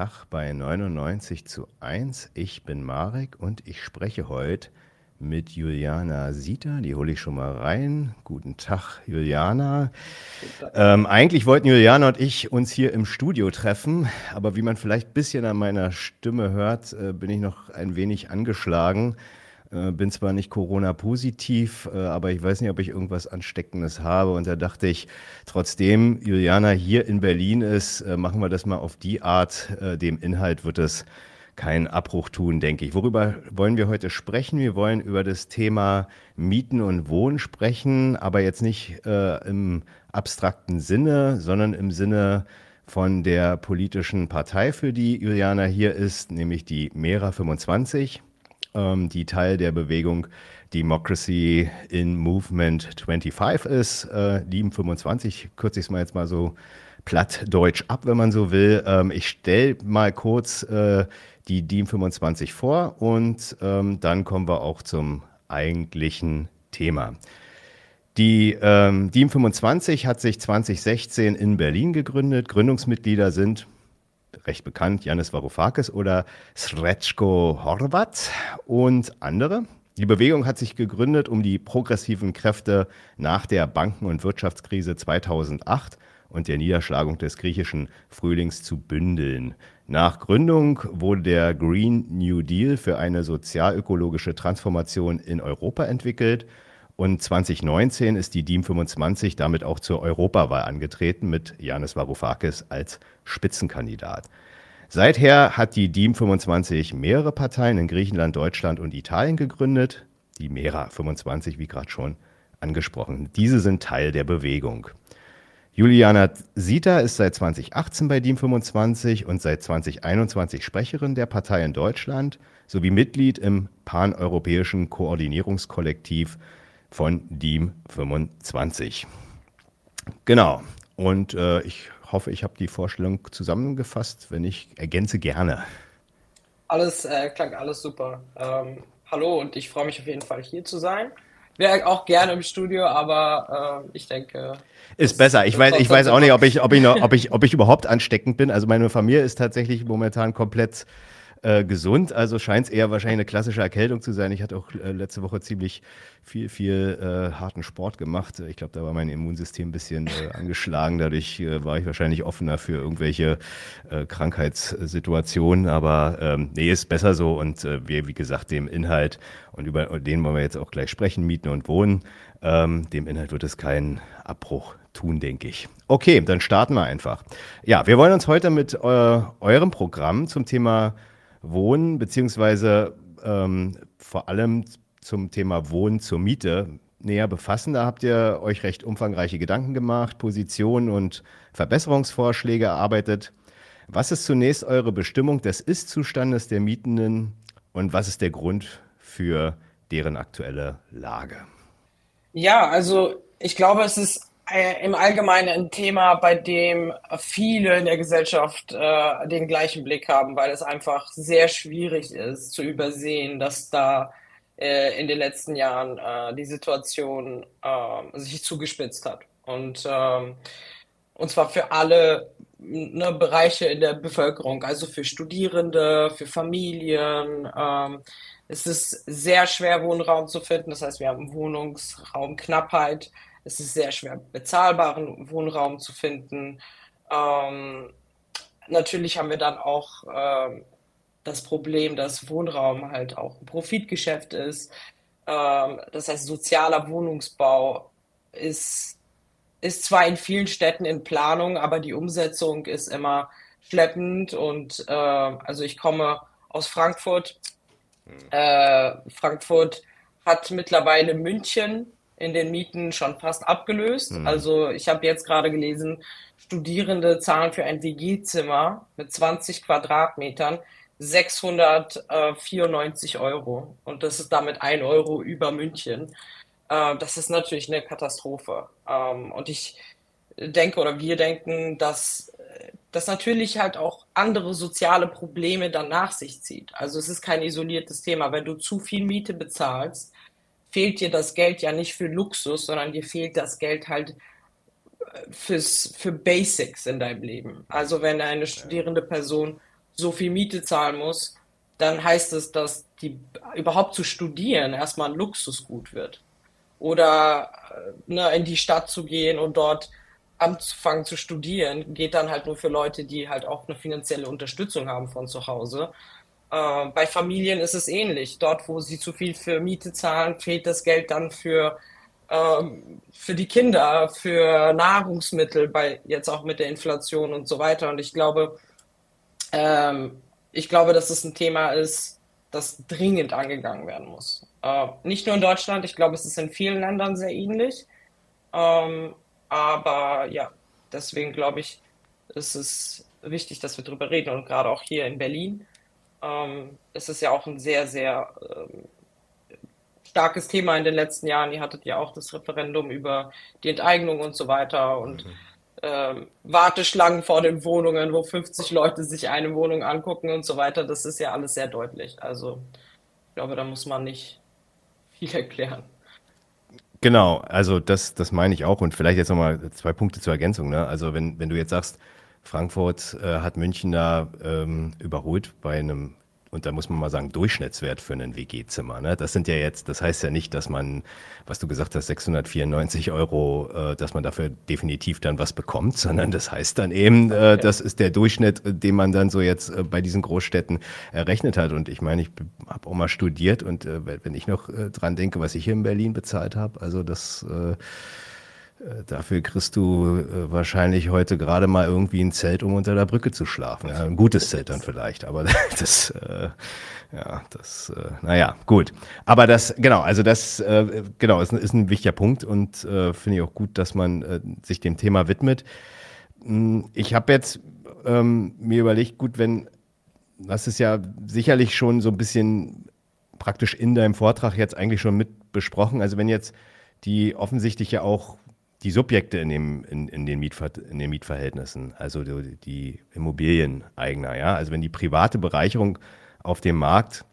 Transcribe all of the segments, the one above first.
Tag bei 99 zu 1. Ich bin Marek und ich spreche heute mit Juliana Sieter. Die hole ich schon mal rein. Guten Tag, Juliana. Ähm, eigentlich wollten Juliana und ich uns hier im Studio treffen, aber wie man vielleicht ein bisschen an meiner Stimme hört, äh, bin ich noch ein wenig angeschlagen. Äh, bin zwar nicht Corona-positiv, äh, aber ich weiß nicht, ob ich irgendwas Ansteckendes habe. Und da dachte ich, trotzdem Juliana hier in Berlin ist, äh, machen wir das mal auf die Art. Äh, dem Inhalt wird es keinen Abbruch tun, denke ich. Worüber wollen wir heute sprechen? Wir wollen über das Thema Mieten und Wohnen sprechen, aber jetzt nicht äh, im abstrakten Sinne, sondern im Sinne von der politischen Partei, für die Juliana hier ist, nämlich die Mera 25 ähm, die Teil der Bewegung Democracy in Movement 25 ist. Äh, DIEM 25, kürze ich es mal jetzt mal so plattdeutsch ab, wenn man so will. Ähm, ich stelle mal kurz äh, die DIEM 25 vor und ähm, dann kommen wir auch zum eigentlichen Thema. Die ähm, DIEM 25 hat sich 2016 in Berlin gegründet. Gründungsmitglieder sind recht bekannt, Janis Varoufakis oder Srečko Horvat und andere. Die Bewegung hat sich gegründet, um die progressiven Kräfte nach der Banken- und Wirtschaftskrise 2008 und der Niederschlagung des griechischen Frühlings zu bündeln. Nach Gründung wurde der Green New Deal für eine sozialökologische Transformation in Europa entwickelt und 2019 ist die DIEM 25 damit auch zur Europawahl angetreten mit Janis Varoufakis als Spitzenkandidat. Seither hat die DIEM 25 mehrere Parteien in Griechenland, Deutschland und Italien gegründet. Die Mera 25, wie gerade schon angesprochen. Diese sind Teil der Bewegung. Juliana Sita ist seit 2018 bei DIEM 25 und seit 2021 Sprecherin der Partei in Deutschland sowie Mitglied im paneuropäischen Koordinierungskollektiv von DIEM 25. Genau. Und äh, ich hoffe, ich habe die Vorstellung zusammengefasst. Wenn ich ergänze gerne. Alles äh, klang alles super. Ähm, hallo und ich freue mich auf jeden Fall hier zu sein. Wäre auch gerne im Studio, aber äh, ich denke. Ist besser. Ich weiß, ich weiß auch nicht, ob ich, ob ich, noch, ob ich, ob ich überhaupt ansteckend bin. Also meine Familie ist tatsächlich momentan komplett äh, gesund. Also scheint es eher wahrscheinlich eine klassische Erkältung zu sein. Ich hatte auch äh, letzte Woche ziemlich viel, viel äh, harten Sport gemacht. Ich glaube, da war mein Immunsystem ein bisschen äh, angeschlagen. Dadurch äh, war ich wahrscheinlich offener für irgendwelche äh, Krankheitssituationen. Aber ähm, nee, ist besser so. Und äh, wir, wie gesagt, dem Inhalt und über den wollen wir jetzt auch gleich sprechen, Mieten und Wohnen. Ähm, dem Inhalt wird es keinen Abbruch tun, denke ich. Okay, dann starten wir einfach. Ja, wir wollen uns heute mit äh, eurem Programm zum Thema Wohnen, beziehungsweise ähm, vor allem zum Thema Wohnen zur Miete näher befassen. Da habt ihr euch recht umfangreiche Gedanken gemacht, Positionen und Verbesserungsvorschläge erarbeitet. Was ist zunächst eure Bestimmung des Ist-Zustandes der Mietenden und was ist der Grund für deren aktuelle Lage? Ja, also ich glaube, es ist im Allgemeinen ein Thema, bei dem viele in der Gesellschaft äh, den gleichen Blick haben, weil es einfach sehr schwierig ist zu übersehen, dass da äh, in den letzten Jahren äh, die Situation ähm, sich zugespitzt hat. Und, ähm, und zwar für alle ne, Bereiche in der Bevölkerung, also für Studierende, für Familien. Ähm, es ist sehr schwer, Wohnraum zu finden. Das heißt, wir haben Wohnungsraumknappheit. Es ist sehr schwer, bezahlbaren Wohnraum zu finden. Ähm, natürlich haben wir dann auch ähm, das Problem, dass Wohnraum halt auch ein Profitgeschäft ist. Ähm, das heißt, sozialer Wohnungsbau ist, ist zwar in vielen Städten in Planung, aber die Umsetzung ist immer schleppend. Und äh, also ich komme aus Frankfurt. Hm. Äh, Frankfurt hat mittlerweile München in den Mieten schon fast abgelöst. Mhm. Also ich habe jetzt gerade gelesen, Studierende zahlen für ein WG-Zimmer mit 20 Quadratmetern 694 Euro. Und das ist damit ein Euro über München. Äh, das ist natürlich eine Katastrophe. Ähm, und ich denke oder wir denken, dass das natürlich halt auch andere soziale Probleme dann nach sich zieht. Also es ist kein isoliertes Thema. Wenn du zu viel Miete bezahlst, fehlt dir das Geld ja nicht für Luxus, sondern dir fehlt das Geld halt äh, fürs, für Basics in deinem Leben. Also wenn eine studierende Person so viel Miete zahlen muss, dann heißt es, dass die überhaupt zu studieren erstmal ein Luxusgut wird. Oder äh, ne, in die Stadt zu gehen und dort anzufangen zu studieren, geht dann halt nur für Leute, die halt auch eine finanzielle Unterstützung haben von zu Hause. Äh, bei Familien ist es ähnlich. Dort, wo sie zu viel für Miete zahlen, fehlt das Geld dann für, ähm, für die Kinder, für Nahrungsmittel, bei jetzt auch mit der Inflation und so weiter. Und ich glaube, ähm, ich glaube, dass es ein Thema ist, das dringend angegangen werden muss. Äh, nicht nur in Deutschland, ich glaube, es ist in vielen Ländern sehr ähnlich. Ähm, aber ja, deswegen glaube ich, ist es wichtig, dass wir darüber reden. Und gerade auch hier in Berlin ähm, ist es ja auch ein sehr, sehr ähm, starkes Thema in den letzten Jahren. Ihr hattet ja auch das Referendum über die Enteignung und so weiter und mhm. ähm, Warteschlangen vor den Wohnungen, wo 50 Leute sich eine Wohnung angucken und so weiter. Das ist ja alles sehr deutlich. Also ich glaube, da muss man nicht viel erklären. Genau, also das, das meine ich auch. Und vielleicht jetzt nochmal zwei Punkte zur Ergänzung. Ne? Also wenn, wenn du jetzt sagst, Frankfurt äh, hat München da ähm, überholt bei einem und da muss man mal sagen, Durchschnittswert für ein WG-Zimmer. Ne? Das sind ja jetzt, das heißt ja nicht, dass man, was du gesagt hast, 694 Euro, äh, dass man dafür definitiv dann was bekommt, sondern das heißt dann eben, äh, das ist der Durchschnitt, äh, den man dann so jetzt äh, bei diesen Großstädten errechnet hat. Und ich meine, ich habe auch mal studiert und äh, wenn ich noch dran denke, was ich hier in Berlin bezahlt habe, also das dafür kriegst du äh, wahrscheinlich heute gerade mal irgendwie ein Zelt, um unter der Brücke zu schlafen. Ja, ein gutes Zelt dann vielleicht, aber das, äh, ja, das, äh, naja, gut. Aber das, genau, also das, äh, genau, ist, ist ein wichtiger Punkt und äh, finde ich auch gut, dass man äh, sich dem Thema widmet. Hm, ich habe jetzt ähm, mir überlegt, gut, wenn, das ist ja sicherlich schon so ein bisschen praktisch in deinem Vortrag jetzt eigentlich schon mit besprochen. Also wenn jetzt die offensichtlich ja auch die Subjekte in, dem, in, in, den Mietver in den Mietverhältnissen, also die, die Immobilieneigner, ja, also wenn die private Bereicherung auf dem Markt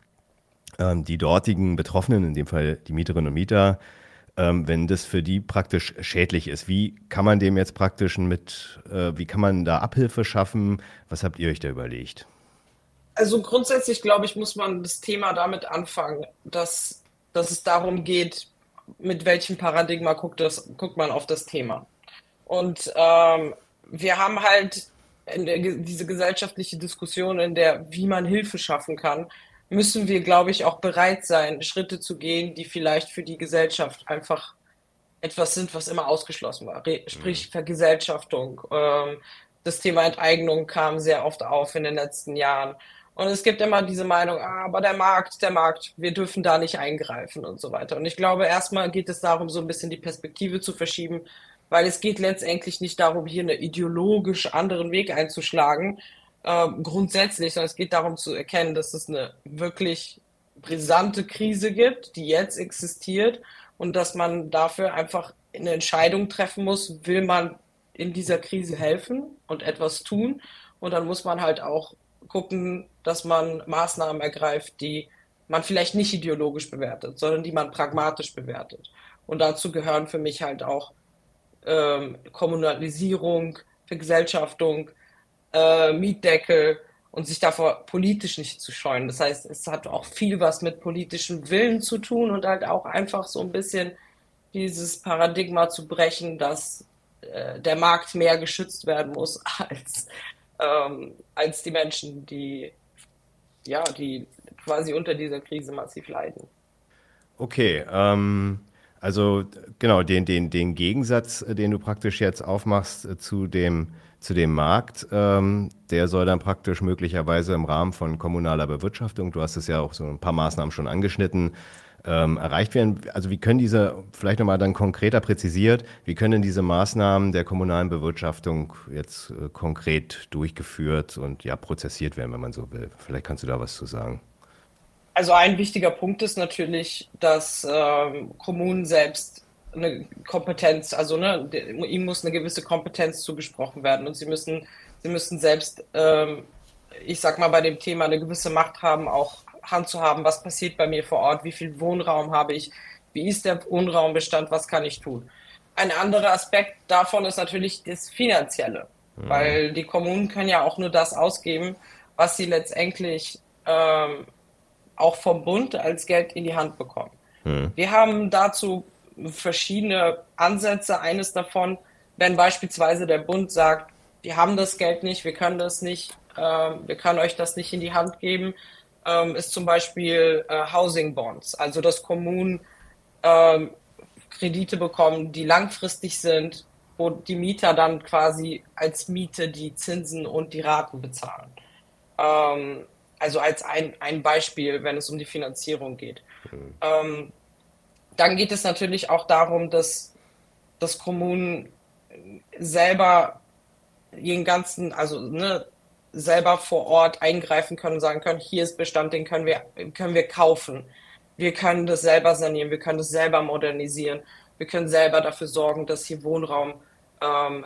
ähm, die dortigen Betroffenen, in dem Fall die Mieterinnen und Mieter, ähm, wenn das für die praktisch schädlich ist, wie kann man dem jetzt praktisch mit, äh, wie kann man da Abhilfe schaffen? Was habt ihr euch da überlegt? Also grundsätzlich glaube ich, muss man das Thema damit anfangen, dass, dass es darum geht, mit welchem Paradigma guckt, das, guckt man auf das Thema. Und ähm, wir haben halt der, diese gesellschaftliche Diskussion, in der, wie man Hilfe schaffen kann, müssen wir, glaube ich, auch bereit sein, Schritte zu gehen, die vielleicht für die Gesellschaft einfach etwas sind, was immer ausgeschlossen war. Sprich mhm. Vergesellschaftung. Ähm, das Thema Enteignung kam sehr oft auf in den letzten Jahren. Und es gibt immer diese Meinung, ah, aber der Markt, der Markt, wir dürfen da nicht eingreifen und so weiter. Und ich glaube, erstmal geht es darum, so ein bisschen die Perspektive zu verschieben, weil es geht letztendlich nicht darum, hier einen ideologisch anderen Weg einzuschlagen, äh, grundsätzlich, sondern es geht darum zu erkennen, dass es eine wirklich brisante Krise gibt, die jetzt existiert und dass man dafür einfach eine Entscheidung treffen muss, will man in dieser Krise helfen und etwas tun und dann muss man halt auch gucken, dass man Maßnahmen ergreift, die man vielleicht nicht ideologisch bewertet, sondern die man pragmatisch bewertet. Und dazu gehören für mich halt auch ähm, Kommunalisierung, Vergesellschaftung, äh, Mietdeckel und sich davor politisch nicht zu scheuen. Das heißt, es hat auch viel was mit politischem Willen zu tun und halt auch einfach so ein bisschen dieses Paradigma zu brechen, dass äh, der Markt mehr geschützt werden muss als ähm, als die Menschen, die ja, die quasi unter dieser Krise massiv leiden. Okay, ähm, also genau, den, den, den Gegensatz, äh, den du praktisch jetzt aufmachst äh, zu dem, zu dem Markt, ähm, der soll dann praktisch möglicherweise im Rahmen von kommunaler Bewirtschaftung, du hast es ja auch so ein paar Maßnahmen schon angeschnitten, ähm, erreicht werden. Also wie können diese, vielleicht nochmal dann konkreter präzisiert, wie können diese Maßnahmen der kommunalen Bewirtschaftung jetzt äh, konkret durchgeführt und ja prozessiert werden, wenn man so will? Vielleicht kannst du da was zu sagen. Also ein wichtiger Punkt ist natürlich, dass ähm, Kommunen selbst eine Kompetenz, also ne, ihnen muss eine gewisse Kompetenz zugesprochen werden und sie müssen, sie müssen selbst, ähm, ich sag mal, bei dem Thema eine gewisse Macht haben, auch Hand zu haben, was passiert bei mir vor Ort, wie viel Wohnraum habe ich, wie ist der Wohnraumbestand, was kann ich tun. Ein anderer Aspekt davon ist natürlich das Finanzielle, mhm. weil die Kommunen können ja auch nur das ausgeben, was sie letztendlich ähm, auch vom Bund als Geld in die Hand bekommen. Mhm. Wir haben dazu verschiedene Ansätze. Eines davon, wenn beispielsweise der Bund sagt, wir haben das Geld nicht, wir können das nicht, äh, wir können euch das nicht in die Hand geben, ähm, ist zum Beispiel äh, Housing Bonds, also dass Kommunen ähm, Kredite bekommen, die langfristig sind, wo die Mieter dann quasi als Miete die Zinsen und die Raten bezahlen. Ähm, also als ein, ein Beispiel, wenn es um die Finanzierung geht. Mhm. Dann geht es natürlich auch darum, dass, dass Kommunen selber den ganzen, also ne, selber vor Ort eingreifen können und sagen können, hier ist Bestand, den können wir, können wir kaufen. Wir können das selber sanieren, wir können das selber modernisieren, wir können selber dafür sorgen, dass hier Wohnraum, ähm,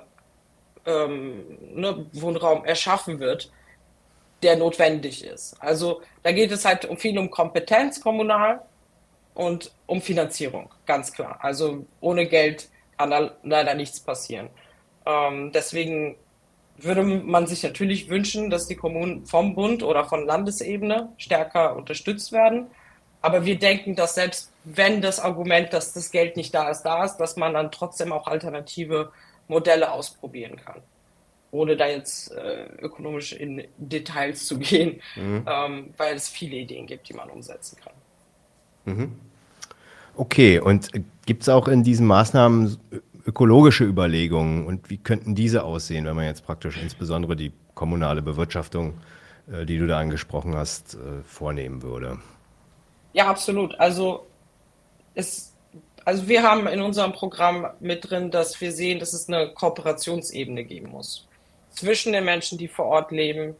ähm, ne, Wohnraum erschaffen wird der notwendig ist. Also da geht es halt viel um Kompetenz kommunal und um Finanzierung, ganz klar. Also ohne Geld kann leider nichts passieren. Ähm, deswegen würde man sich natürlich wünschen, dass die Kommunen vom Bund oder von Landesebene stärker unterstützt werden. Aber wir denken, dass selbst wenn das Argument, dass das Geld nicht da ist, da ist, dass man dann trotzdem auch alternative Modelle ausprobieren kann ohne da jetzt äh, ökonomisch in Details zu gehen, mhm. ähm, weil es viele Ideen gibt, die man umsetzen kann. Mhm. Okay, und gibt es auch in diesen Maßnahmen ökologische Überlegungen und wie könnten diese aussehen, wenn man jetzt praktisch insbesondere die kommunale Bewirtschaftung, äh, die du da angesprochen hast, äh, vornehmen würde? Ja, absolut. Also es, also wir haben in unserem Programm mit drin, dass wir sehen, dass es eine Kooperationsebene geben muss zwischen den Menschen, die vor Ort leben.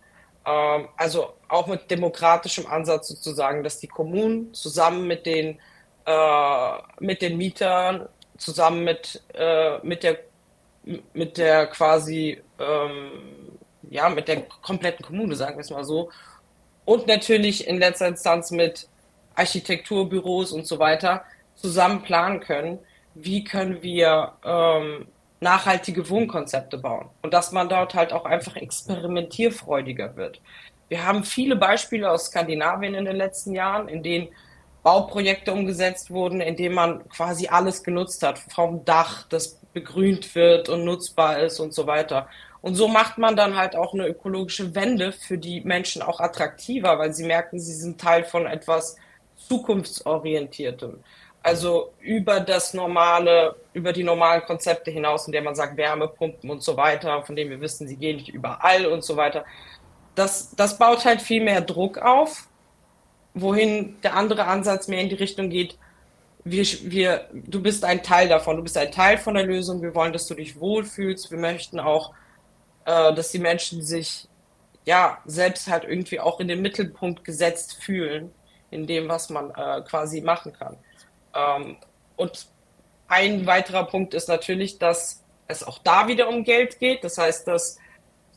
Ähm, also auch mit demokratischem Ansatz sozusagen, dass die Kommunen zusammen mit den, äh, mit den Mietern, zusammen mit, äh, mit, der, mit der quasi, ähm, ja, mit der kompletten Kommune, sagen wir es mal so, und natürlich in letzter Instanz mit Architekturbüros und so weiter zusammen planen können, wie können wir ähm, nachhaltige Wohnkonzepte bauen und dass man dort halt auch einfach experimentierfreudiger wird. Wir haben viele Beispiele aus Skandinavien in den letzten Jahren, in denen Bauprojekte umgesetzt wurden, in denen man quasi alles genutzt hat, vom Dach, das begrünt wird und nutzbar ist und so weiter. Und so macht man dann halt auch eine ökologische Wende für die Menschen auch attraktiver, weil sie merken, sie sind Teil von etwas zukunftsorientiertem. Also über das normale, über die normalen Konzepte hinaus, in der man sagt Wärmepumpen und so weiter, von denen wir wissen, sie gehen nicht überall und so weiter. Das, das baut halt viel mehr Druck auf, wohin der andere Ansatz mehr in die Richtung geht, wir, wir, du bist ein Teil davon, du bist ein Teil von der Lösung, wir wollen, dass du dich wohlfühlst, wir möchten auch, äh, dass die Menschen sich ja selbst halt irgendwie auch in den Mittelpunkt gesetzt fühlen, in dem, was man äh, quasi machen kann. Ähm, und ein weiterer Punkt ist natürlich, dass es auch da wieder um Geld geht. Das heißt, dass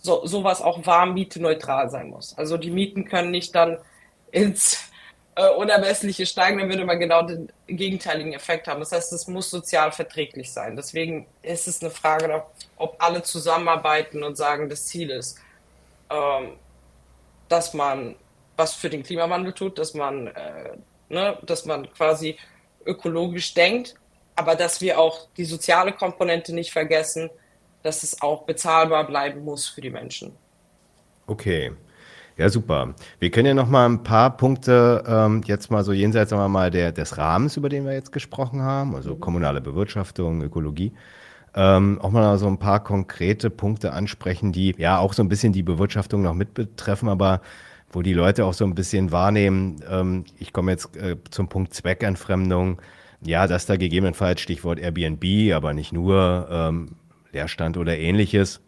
so, sowas auch warmmiete neutral sein muss. Also die Mieten können nicht dann ins äh, Unermessliche steigen, dann würde man genau den gegenteiligen Effekt haben. Das heißt, es muss sozial verträglich sein. Deswegen ist es eine Frage, ob alle zusammenarbeiten und sagen, das Ziel ist, ähm, dass man was für den Klimawandel tut, dass man, äh, ne, dass man quasi ökologisch denkt, aber dass wir auch die soziale Komponente nicht vergessen, dass es auch bezahlbar bleiben muss für die Menschen. Okay. Ja, super. Wir können ja noch mal ein paar Punkte ähm, jetzt mal so jenseits sagen wir mal der, des Rahmens, über den wir jetzt gesprochen haben, also mhm. kommunale Bewirtschaftung, Ökologie, ähm, auch mal so ein paar konkrete Punkte ansprechen, die ja auch so ein bisschen die Bewirtschaftung noch mit betreffen, aber wo die Leute auch so ein bisschen wahrnehmen, ähm, ich komme jetzt äh, zum Punkt Zweckentfremdung, ja, dass da gegebenenfalls Stichwort Airbnb, aber nicht nur ähm, Leerstand oder ähnliches,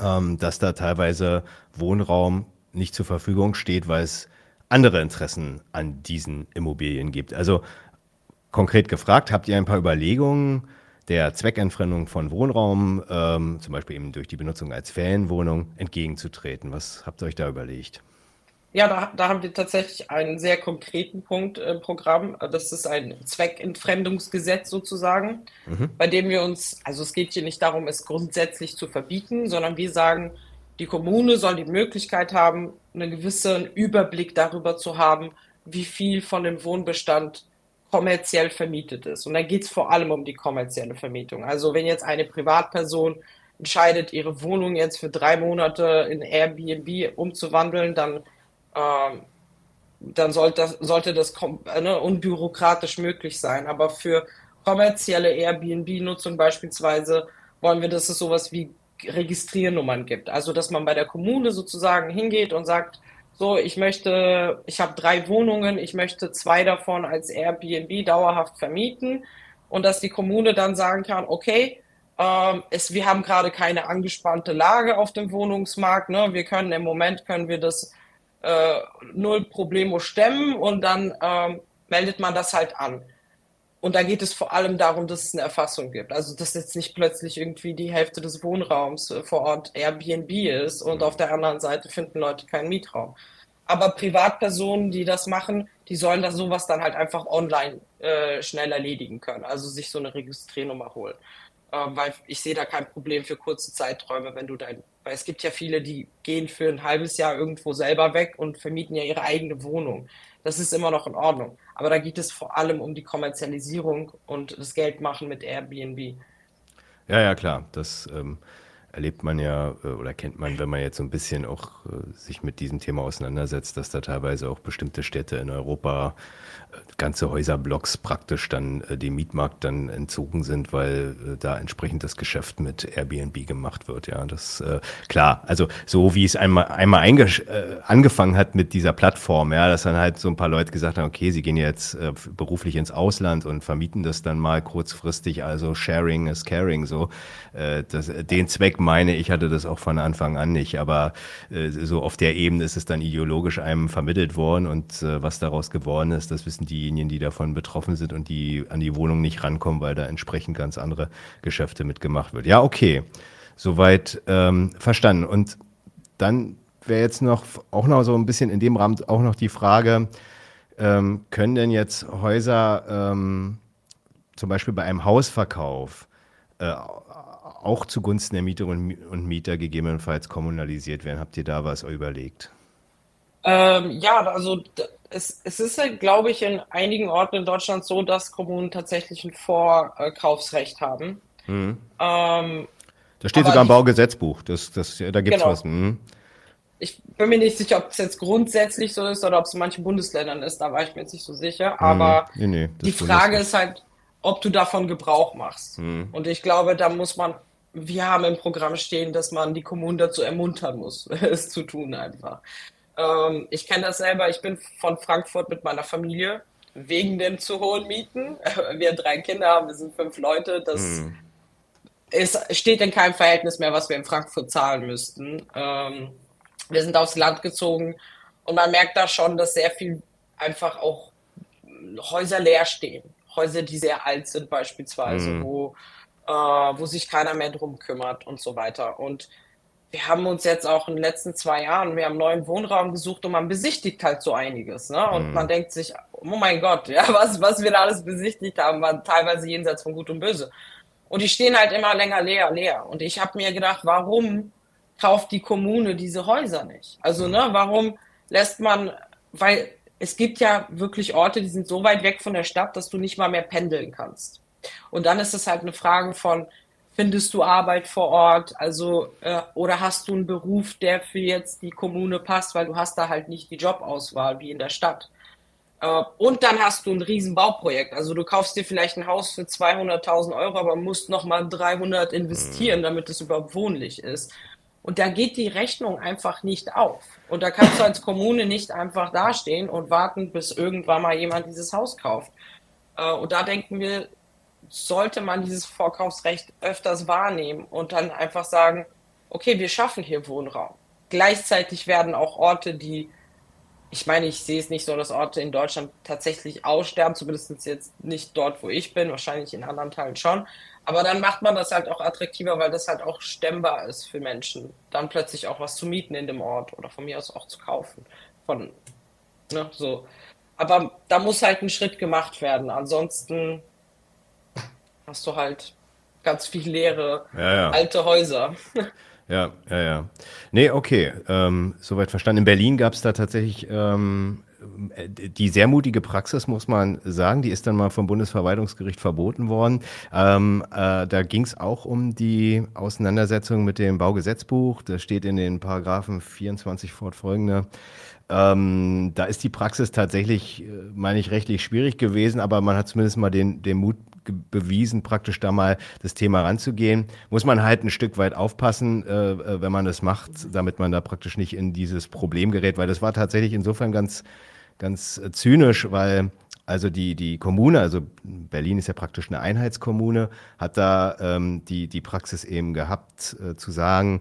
ähm, dass da teilweise Wohnraum nicht zur Verfügung steht, weil es andere Interessen an diesen Immobilien gibt. Also konkret gefragt, habt ihr ein paar Überlegungen der Zweckentfremdung von Wohnraum, ähm, zum Beispiel eben durch die Benutzung als Ferienwohnung, entgegenzutreten? Was habt ihr euch da überlegt? Ja, da, da haben wir tatsächlich einen sehr konkreten Punkt im Programm. Das ist ein Zweckentfremdungsgesetz sozusagen, mhm. bei dem wir uns, also es geht hier nicht darum, es grundsätzlich zu verbieten, sondern wir sagen, Die Kommune soll die Möglichkeit haben, einen gewissen Überblick darüber zu haben, wie viel von dem Wohnbestand kommerziell vermietet ist. Und da geht es vor allem um die kommerzielle Vermietung. Also wenn jetzt eine Privatperson entscheidet, ihre Wohnung jetzt für drei Monate in Airbnb umzuwandeln, dann, ähm, dann sollte das, sollte das ne, unbürokratisch möglich sein. Aber für kommerzielle Airbnb-Nutzung beispielsweise wollen wir, dass es sowas wie Registriernummern gibt. Also dass man bei der Kommune sozusagen hingeht und sagt, so, ich möchte, ich habe drei Wohnungen, ich möchte zwei davon als Airbnb dauerhaft vermieten und dass die Kommune dann sagen kann, okay, ähm, es, wir haben gerade keine angespannte Lage auf dem Wohnungsmarkt, ne? wir können im Moment können wir das äh, null Problemo stemmen und dann ähm, meldet man das halt an. Und da geht es vor allem darum, dass es eine Erfassung gibt. Also, dass jetzt nicht plötzlich irgendwie die Hälfte des Wohnraums äh, vor Ort Airbnb ist und auf der anderen Seite finden Leute keinen Mietraum. Aber Privatpersonen, die das machen, die sollen das sowas dann halt einfach online äh, schnell erledigen können. Also sich so eine Registriernummer holen. Äh, weil ich sehe da kein Problem für kurze Zeiträume, wenn du dein, weil es gibt ja viele, die gehen für ein halbes Jahr irgendwo selber weg und vermieten ja ihre eigene Wohnung. Das ist immer noch in Ordnung. Aber da geht es vor allem um die Kommerzialisierung und das Geldmachen mit Airbnb. Ja, ja, klar. Das ähm, erlebt man ja äh, oder kennt man, wenn man jetzt so ein bisschen auch äh, sich mit diesem Thema auseinandersetzt, dass da teilweise auch bestimmte Städte in Europa ganze Häuserblocks praktisch dann äh, dem Mietmarkt dann entzogen sind, weil äh, da entsprechend das Geschäft mit Airbnb gemacht wird. Ja, das äh, klar. Also so wie es einmal einmal äh, angefangen hat mit dieser Plattform, ja, dass dann halt so ein paar Leute gesagt haben, okay, sie gehen jetzt äh, beruflich ins Ausland und vermieten das dann mal kurzfristig. Also Sharing is Caring. So, äh, das, den Zweck meine ich hatte das auch von Anfang an nicht, aber äh, so auf der Ebene ist es dann ideologisch einem vermittelt worden und äh, was daraus geworden ist, das wissen diejenigen, die davon betroffen sind und die an die Wohnung nicht rankommen, weil da entsprechend ganz andere Geschäfte mitgemacht wird. Ja, okay. Soweit ähm, verstanden. Und dann wäre jetzt noch auch noch so ein bisschen in dem Rahmen auch noch die Frage, ähm, können denn jetzt Häuser ähm, zum Beispiel bei einem Hausverkauf äh, auch zugunsten der Mieterinnen und Mieter gegebenenfalls kommunalisiert werden? Habt ihr da was überlegt? Ähm, ja, also es, es ist, halt, glaube ich, in einigen Orten in Deutschland so, dass Kommunen tatsächlich ein Vorkaufsrecht haben. Mhm. Ähm, da steht sogar im Baugesetzbuch. Das, das, da gibt es genau. was. Mhm. Ich bin mir nicht sicher, ob es jetzt grundsätzlich so ist oder ob es in manchen Bundesländern ist. Da war ich mir jetzt nicht so sicher. Aber mhm. nee, nee, die Frage ist halt, ob du davon Gebrauch machst. Mhm. Und ich glaube, da muss man, wir haben im Programm stehen, dass man die Kommunen dazu ermuntern muss, es zu tun einfach. Ähm, ich kenne das selber. Ich bin von Frankfurt mit meiner Familie wegen den zu hohen Mieten. Wir drei Kinder haben, wir sind fünf Leute. Das mhm. ist, steht in keinem Verhältnis mehr, was wir in Frankfurt zahlen müssten. Ähm, wir sind aufs Land gezogen und man merkt da schon, dass sehr viel einfach auch Häuser leer stehen. Häuser, die sehr alt sind beispielsweise, mhm. wo, äh, wo sich keiner mehr drum kümmert und so weiter. Und wir haben uns jetzt auch in den letzten zwei Jahren, wir haben neuen Wohnraum gesucht und man besichtigt halt so einiges. Ne? Und mhm. man denkt sich, oh mein Gott, ja, was, was wir da alles besichtigt haben, war teilweise jenseits von Gut und Böse. Und die stehen halt immer länger leer, leer. Und ich habe mir gedacht, warum kauft die Kommune diese Häuser nicht? Also, ne, warum lässt man, weil es gibt ja wirklich Orte, die sind so weit weg von der Stadt, dass du nicht mal mehr pendeln kannst. Und dann ist es halt eine Frage von, findest du Arbeit vor Ort? Also, äh, oder hast du einen Beruf, der für jetzt die Kommune passt, weil du hast da halt nicht die Jobauswahl wie in der Stadt. Äh, und dann hast du ein Riesenbauprojekt. Also du kaufst dir vielleicht ein Haus für 200.000 Euro, aber musst nochmal 300 investieren, mhm. damit es überhaupt wohnlich ist. Und da geht die Rechnung einfach nicht auf. Und da kannst du als Kommune nicht einfach dastehen und warten, bis irgendwann mal jemand dieses Haus kauft. Äh, und da denken wir, sollte man dieses Vorkaufsrecht öfters wahrnehmen und dann einfach sagen, okay, wir schaffen hier Wohnraum. Gleichzeitig werden auch Orte, die, ich meine, ich sehe es nicht so, dass Orte in Deutschland tatsächlich aussterben, zumindest jetzt nicht dort, wo ich bin, wahrscheinlich in anderen Teilen schon. Aber dann macht man das halt auch attraktiver, weil das halt auch stemmbar ist für Menschen, dann plötzlich auch was zu mieten in dem Ort oder von mir aus auch zu kaufen. Von, ne, so. Aber da muss halt ein Schritt gemacht werden. Ansonsten hast du halt ganz viel leere ja, ja. alte Häuser. Ja, ja, ja. Nee, okay. Ähm, soweit verstanden. In Berlin gab es da tatsächlich ähm, die sehr mutige Praxis, muss man sagen, die ist dann mal vom Bundesverwaltungsgericht verboten worden. Ähm, äh, da ging es auch um die Auseinandersetzung mit dem Baugesetzbuch. Das steht in den Paragraphen 24 fortfolgende. Ähm, da ist die Praxis tatsächlich, äh, meine ich, rechtlich schwierig gewesen, aber man hat zumindest mal den, den Mut bewiesen, praktisch da mal das Thema ranzugehen. Muss man halt ein Stück weit aufpassen, äh, äh, wenn man das macht, damit man da praktisch nicht in dieses Problem gerät, weil das war tatsächlich insofern ganz, ganz zynisch, weil also die, die Kommune, also Berlin ist ja praktisch eine Einheitskommune, hat da ähm, die, die Praxis eben gehabt, äh, zu sagen,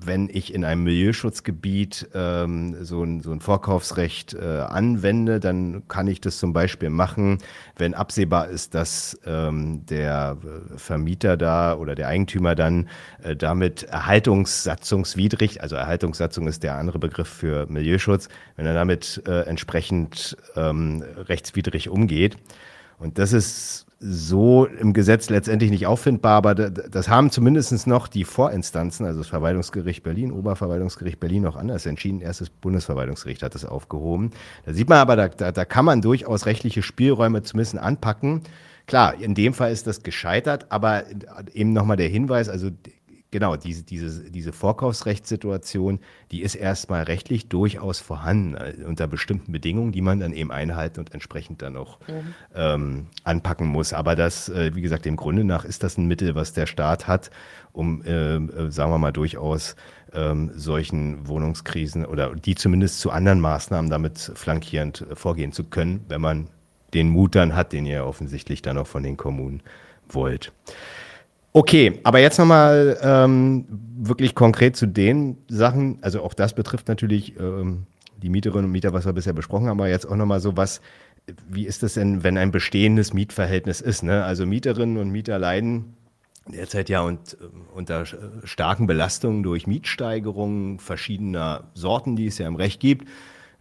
wenn ich in einem Milieuschutzgebiet ähm, so, ein, so ein Vorkaufsrecht äh, anwende, dann kann ich das zum Beispiel machen, wenn absehbar ist, dass ähm, der äh, Vermieter da oder der Eigentümer dann äh, damit erhaltungssatzungswidrig, also Erhaltungssatzung ist der andere Begriff für Milieuschutz, wenn er damit äh, entsprechend ähm, rechtswidrig umgeht. Und das ist so im Gesetz letztendlich nicht auffindbar, aber das haben zumindest noch die Vorinstanzen, also das Verwaltungsgericht Berlin, Oberverwaltungsgericht Berlin noch anders entschieden. Erst das Bundesverwaltungsgericht hat das aufgehoben. Da sieht man aber, da, da, da kann man durchaus rechtliche Spielräume zumindest anpacken. Klar, in dem Fall ist das gescheitert, aber eben nochmal der Hinweis, also genau, diese, diese, diese Vorkaufsrechtssituation, die ist erstmal rechtlich durchaus vorhanden, äh, unter bestimmten Bedingungen, die man dann eben einhalten und entsprechend dann auch mhm. ähm, anpacken muss. Aber das, äh, wie gesagt, dem Grunde nach ist das ein Mittel, was der Staat hat, um, äh, äh, sagen wir mal, durchaus ähm, solchen Wohnungskrisen oder die zumindest zu anderen Maßnahmen damit flankierend äh, vorgehen zu können, wenn man den Mut dann hat, den ihr offensichtlich dann auch von den Kommunen wollt. Okay, aber jetzt nochmal ähm, wirklich konkret zu den Sachen. Also auch das betrifft natürlich ähm, die Mieterinnen und Mieter, was wir bisher besprochen haben, aber jetzt auch nochmal so was, wie ist das denn, wenn ein bestehendes Mietverhältnis ist? Ne? Also Mieterinnen und Mieter leiden derzeit ja und, äh, unter starken Belastungen durch Mietsteigerungen verschiedener Sorten, die es ja im Recht gibt.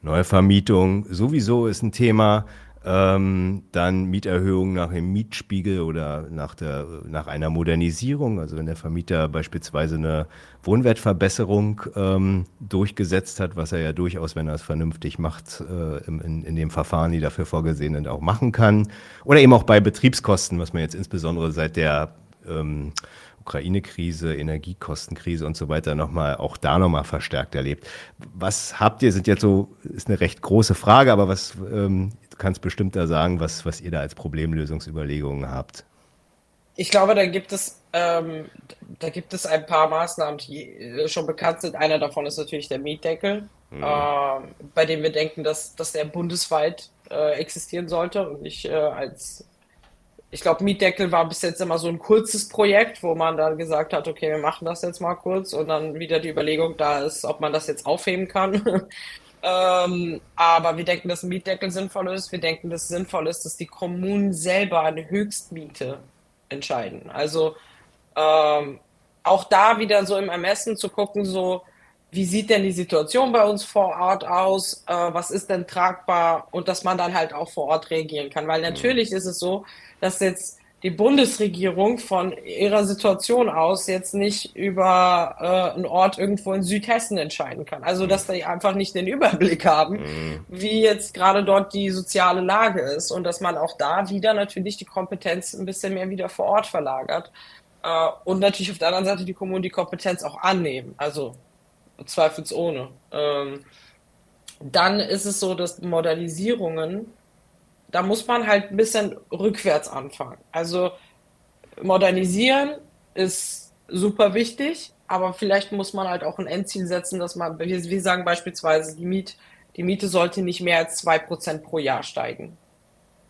Neuvermietung sowieso ist ein Thema. Ähm, dann Mieterhöhungen nach dem Mietspiegel oder nach, der, nach einer Modernisierung. Also wenn der Vermieter beispielsweise eine Wohnwertverbesserung ähm, durchgesetzt hat, was er ja durchaus, wenn er es vernünftig macht, äh, in, in dem Verfahren, die dafür vorgesehen sind, auch machen kann. Oder eben auch bei Betriebskosten, was man jetzt insbesondere seit der ähm, Ukraine-Krise, Energiekostenkrise und so weiter nochmal, auch da nochmal verstärkt erlebt. Was habt ihr, sind jetzt so, ist eine recht große Frage, aber was ähm, kannst bestimmt da sagen, was, was ihr da als Problemlösungsüberlegungen habt. Ich glaube, da gibt es, ähm, da gibt es ein paar Maßnahmen, die äh, schon bekannt sind. Einer davon ist natürlich der Mietdeckel, mhm. äh, bei dem wir denken, dass, dass der bundesweit äh, existieren sollte und nicht äh, als ich glaube, Mietdeckel war bis jetzt immer so ein kurzes Projekt, wo man dann gesagt hat, okay, wir machen das jetzt mal kurz und dann wieder die Überlegung da ist, ob man das jetzt aufheben kann. Ähm, aber wir denken, dass ein Mietdeckel sinnvoll ist. Wir denken, dass es sinnvoll ist, dass die Kommunen selber eine Höchstmiete entscheiden. Also ähm, auch da wieder so im Ermessen zu gucken, so wie sieht denn die Situation bei uns vor Ort aus, äh, was ist denn tragbar und dass man dann halt auch vor Ort reagieren kann. Weil natürlich ist es so, dass jetzt die Bundesregierung von ihrer Situation aus jetzt nicht über äh, einen Ort irgendwo in Südhessen entscheiden kann. Also dass die einfach nicht den Überblick haben, mhm. wie jetzt gerade dort die soziale Lage ist und dass man auch da wieder natürlich die Kompetenz ein bisschen mehr wieder vor Ort verlagert. Äh, und natürlich auf der anderen Seite die Kommunen die Kompetenz auch annehmen. Also zweifelsohne. Ähm, dann ist es so, dass Modernisierungen da muss man halt ein bisschen rückwärts anfangen. Also modernisieren ist super wichtig, aber vielleicht muss man halt auch ein Endziel setzen, dass man, wir, sagen beispielsweise, die, Miet, die Miete sollte nicht mehr als 2% pro Jahr steigen.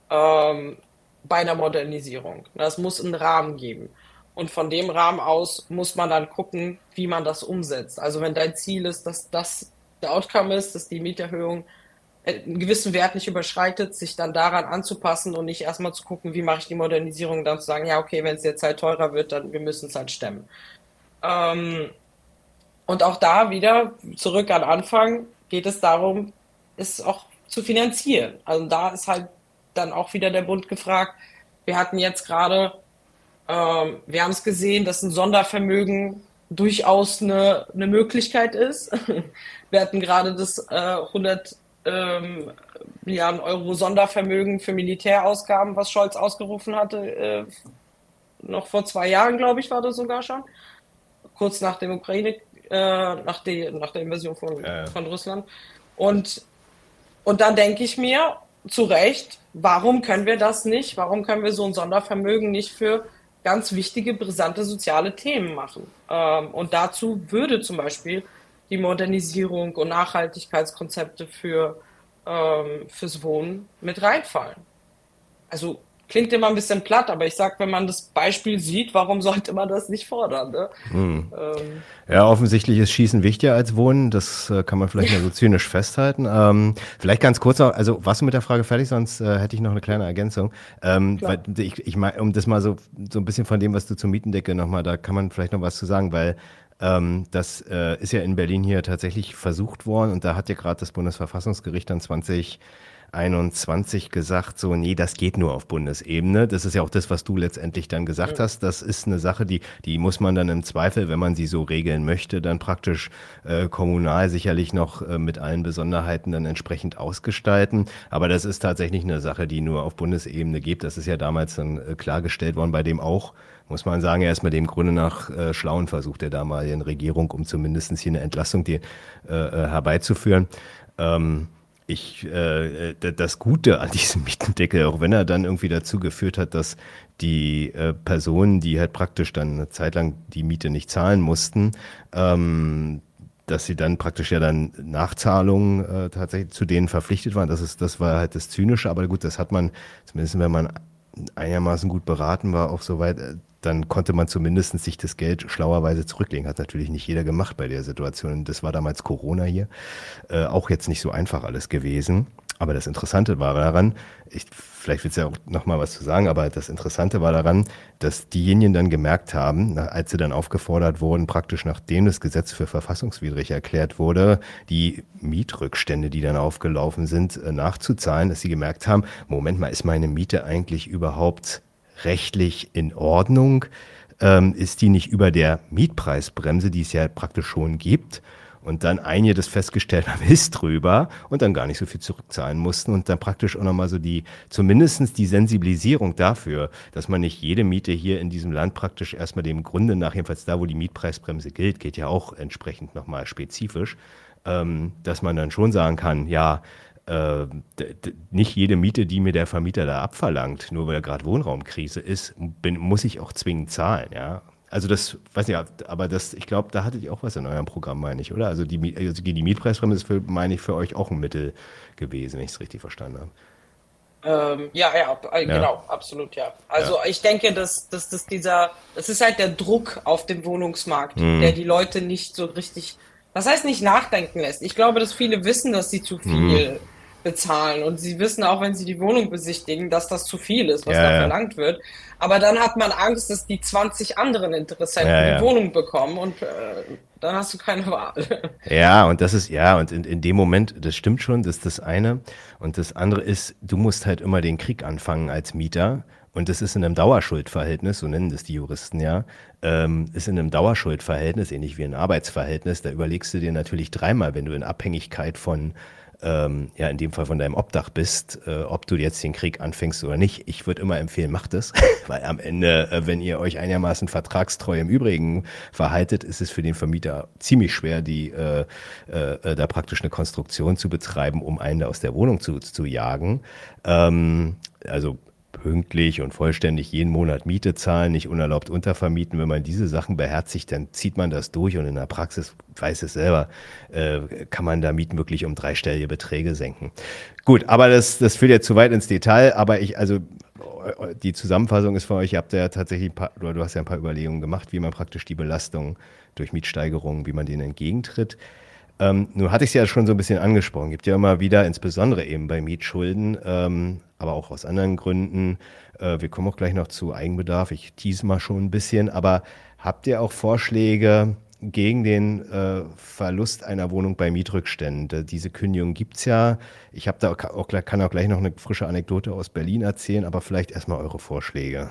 Ähm, bei einer Modernisierung. Das muss einen Rahmen geben. Und von dem Rahmen aus muss man dann gucken, wie man das umsetzt. Also wenn dein Ziel ist, dass das der Outcome ist, dass die Mieterhöhung einen gewissen Wert nicht überschreitet, sich dann daran anzupassen und nicht erstmal zu gucken, wie mache ich die Modernisierung, dann zu sagen, ja, okay, wenn es jetzt halt teurer wird, dann wir müssen es halt stemmen. Ähm, und auch da wieder zurück an Anfang geht es darum, es auch zu finanzieren. Also da ist halt dann auch wieder der Bund gefragt. Wir hatten jetzt gerade, ähm, wir haben es gesehen, dass ein Sondervermögen durchaus eine, eine Möglichkeit ist. Wir hatten gerade das äh, 100 ähm, Milliarden Euro Sondervermögen für Militärausgaben, was Scholz ausgerufen hatte, äh, noch vor zwei Jahren, glaube ich, war das sogar schon, kurz nach dem Ukraine, äh, nach, die, nach der Invasion von, ja. von Russland. Und, und dann denke ich mir, zu Recht, warum können wir das nicht? Warum können wir so ein Sondervermögen nicht für ganz wichtige, brisante soziale Themen machen? Ähm, und dazu würde zum Beispiel die Modernisierung und Nachhaltigkeitskonzepte für, ähm, fürs Wohnen mit reinfallen. Also klingt immer ein bisschen platt, aber ich sag, wenn man das Beispiel sieht, warum sollte man das nicht fordern? Ne? Hm. Ähm. Ja, offensichtlich ist Schießen wichtiger als Wohnen. Das äh, kann man vielleicht mal so zynisch festhalten. Ähm, vielleicht ganz kurz noch, also warst du mit der Frage fertig, sonst äh, hätte ich noch eine kleine Ergänzung. Ähm, weil ich, ich mein, um das mal so, so ein bisschen von dem, was du zur Mietendecke nochmal, da kann man vielleicht noch was zu sagen, weil ähm, das äh, ist ja in Berlin hier tatsächlich versucht worden und da hat ja gerade das Bundesverfassungsgericht dann 20 21 gesagt, so, nee, das geht nur auf Bundesebene. Das ist ja auch das, was du letztendlich dann gesagt ja. hast. Das ist eine Sache, die, die muss man dann im Zweifel, wenn man sie so regeln möchte, dann praktisch äh, kommunal sicherlich noch äh, mit allen Besonderheiten dann entsprechend ausgestalten. Aber das ist tatsächlich eine Sache, die nur auf Bundesebene gibt. Das ist ja damals dann äh, klargestellt worden, bei dem auch muss man sagen, erstmal dem Grunde nach äh, schlauen Versuch der damaligen Regierung, um zumindestens hier eine Entlassung die, äh, äh herbeizuführen. Ähm, ich, äh, das Gute an diesem Mietendeckel, auch wenn er dann irgendwie dazu geführt hat, dass die äh, Personen, die halt praktisch dann eine Zeit lang die Miete nicht zahlen mussten, ähm, dass sie dann praktisch ja dann Nachzahlungen äh, tatsächlich zu denen verpflichtet waren. Das ist, das war halt das Zynische, aber gut, das hat man, zumindest wenn man einigermaßen gut beraten war, auch soweit, äh, dann konnte man zumindest sich das Geld schlauerweise zurücklegen. Hat natürlich nicht jeder gemacht bei der Situation. Das war damals Corona hier. Äh, auch jetzt nicht so einfach alles gewesen. Aber das Interessante war daran, ich, vielleicht willst du ja auch nochmal was zu sagen, aber das Interessante war daran, dass diejenigen dann gemerkt haben, als sie dann aufgefordert wurden, praktisch nachdem das Gesetz für verfassungswidrig erklärt wurde, die Mietrückstände, die dann aufgelaufen sind, äh, nachzuzahlen, dass sie gemerkt haben, Moment mal, ist meine Miete eigentlich überhaupt rechtlich in Ordnung? Ähm, ist die nicht über der Mietpreisbremse, die es ja praktisch schon gibt? Und dann einige das festgestellt haben, ist drüber und dann gar nicht so viel zurückzahlen mussten und dann praktisch auch nochmal so die, zumindestens die Sensibilisierung dafür, dass man nicht jede Miete hier in diesem Land praktisch erstmal dem Grunde nach, jedenfalls da, wo die Mietpreisbremse gilt, geht ja auch entsprechend nochmal spezifisch, ähm, dass man dann schon sagen kann, ja, äh, nicht jede Miete, die mir der Vermieter da abverlangt, nur weil gerade Wohnraumkrise ist, bin, muss ich auch zwingend zahlen, ja. Also das, weiß nicht, aber das, ich glaube, da hattet ihr auch was in eurem Programm, meine ich, oder? Also die, also die Mietpreisbremse ist, für, meine ich, für euch auch ein Mittel gewesen, wenn ich es richtig verstanden habe. Ähm, ja, ja, äh, ja, genau, absolut, ja. Also ja. ich denke, dass, dass, dass dieser, das ist halt der Druck auf dem Wohnungsmarkt, mhm. der die Leute nicht so richtig, was heißt nicht nachdenken lässt. Ich glaube, dass viele wissen, dass sie zu viel mhm bezahlen. Und sie wissen auch, wenn sie die Wohnung besichtigen, dass das zu viel ist, was ja, da ja. verlangt wird. Aber dann hat man Angst, dass die 20 anderen Interessenten ja, die Wohnung bekommen und äh, dann hast du keine Wahl. Ja, und das ist, ja, und in, in dem Moment, das stimmt schon, das ist das eine. Und das andere ist, du musst halt immer den Krieg anfangen als Mieter. Und das ist in einem Dauerschuldverhältnis, so nennen das die Juristen ja, ähm, ist in einem Dauerschuldverhältnis, ähnlich wie ein Arbeitsverhältnis. Da überlegst du dir natürlich dreimal, wenn du in Abhängigkeit von ähm, ja in dem Fall von deinem Obdach bist, äh, ob du jetzt den Krieg anfängst oder nicht. Ich würde immer empfehlen, macht es, weil am Ende, äh, wenn ihr euch einigermaßen vertragstreu im Übrigen verhaltet, ist es für den Vermieter ziemlich schwer, die äh, äh, da praktisch eine Konstruktion zu betreiben, um einen da aus der Wohnung zu, zu jagen. Ähm, also pünktlich und vollständig jeden Monat Miete zahlen, nicht unerlaubt untervermieten. Wenn man diese Sachen beherzigt, dann zieht man das durch und in der Praxis, weiß es selber, äh, kann man da Mieten wirklich um dreistellige Beträge senken. Gut, aber das, das führt jetzt zu weit ins Detail, aber ich, also die Zusammenfassung ist für euch, ihr habt ja tatsächlich ein paar, oder du hast ja ein paar Überlegungen gemacht, wie man praktisch die Belastung durch Mietsteigerungen, wie man denen entgegentritt. Ähm, nun hatte ich es ja schon so ein bisschen angesprochen. Gibt ja immer wieder, insbesondere eben bei Mietschulden, ähm, aber auch aus anderen Gründen. Äh, wir kommen auch gleich noch zu Eigenbedarf. Ich tease mal schon ein bisschen. Aber habt ihr auch Vorschläge gegen den äh, Verlust einer Wohnung bei Mietrückständen? Diese Kündigung gibt's ja. Ich habe da auch, kann auch gleich noch eine frische Anekdote aus Berlin erzählen, aber vielleicht erstmal eure Vorschläge.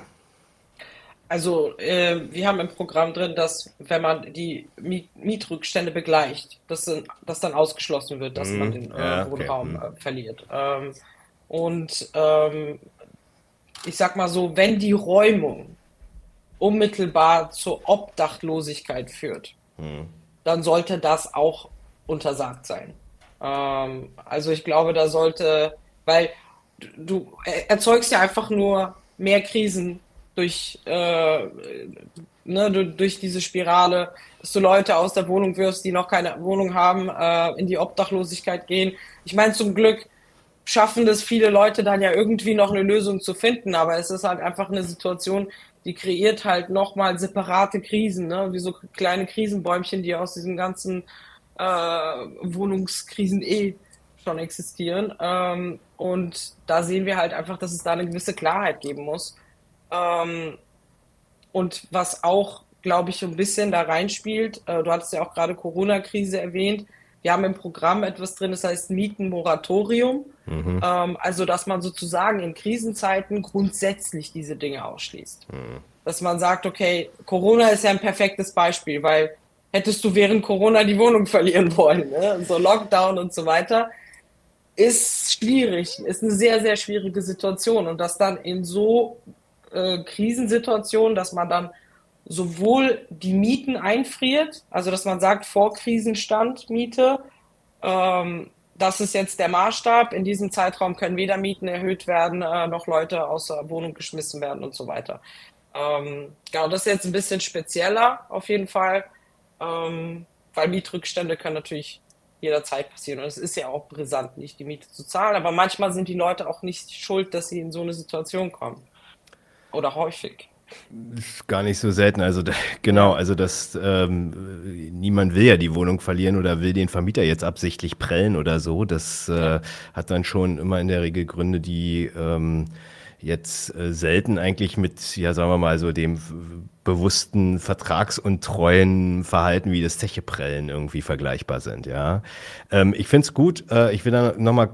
Also, äh, wir haben im Programm drin, dass wenn man die Miet Mietrückstände begleicht, dass, dann- dass dann ausgeschlossen wird, dass man Mhm. den äh, okay. Wohnraum äh, verliert. Ähm, und ähm, ich sag mal so, wenn die Räumung unmittelbar zur Obdachlosigkeit führt, Mhm. dann sollte das auch untersagt sein. Ähm, also ich glaube, da sollte, weil du er- erzeugst ja einfach nur mehr Krisen durch, äh, ne, du- durch diese Spirale, dass du Leute aus der Wohnung wirfst, die noch keine Wohnung haben, äh, in die Obdachlosigkeit gehen. Ich meine, zum Glück schaffen das viele Leute dann ja irgendwie noch eine Lösung zu finden, aber es ist halt einfach eine Situation, die kreiert halt nochmal separate Krisen, ne? wie so kleine Krisenbäumchen, die aus diesen ganzen äh, Wohnungskrisen eh schon existieren. Ähm, und da sehen wir halt einfach, dass es da eine gewisse Klarheit geben muss. Ähm, und was auch, glaube ich, ein bisschen da reinspielt, äh, du hattest ja auch gerade Corona-Krise erwähnt. Wir haben im Programm etwas drin, das heißt Mietenmoratorium. Mhm. Ähm, also, dass man sozusagen in Krisenzeiten grundsätzlich diese Dinge ausschließt. Mhm. Dass man sagt, okay, Corona ist ja ein perfektes Beispiel, weil hättest du während Corona die Wohnung verlieren wollen, ne? so Lockdown und so weiter, ist schwierig, ist eine sehr, sehr schwierige Situation. Und das dann in so äh, Krisensituationen, dass man dann sowohl die Mieten einfriert, also dass man sagt, vor Krisenstand Miete, ähm, das ist jetzt der Maßstab. In diesem Zeitraum können weder Mieten erhöht werden, äh, noch Leute aus der Wohnung geschmissen werden und so weiter. Ähm, genau, das ist jetzt ein bisschen spezieller auf jeden Fall, ähm, weil Mietrückstände können natürlich jederzeit passieren. Und es ist ja auch brisant, nicht die Miete zu zahlen. Aber manchmal sind die Leute auch nicht schuld, dass sie in so eine Situation kommen. Oder häufig. Ist Gar nicht so selten. Also genau, also das ähm, niemand will ja die Wohnung verlieren oder will den Vermieter jetzt absichtlich prellen oder so. Das äh, hat dann schon immer in der Regel Gründe, die ähm, jetzt äh, selten eigentlich mit, ja sagen wir mal, so dem bewussten vertragsuntreuen Verhalten wie das Zecheprellen irgendwie vergleichbar sind. Ja, ähm, ich finde es gut. Äh, ich will da nochmal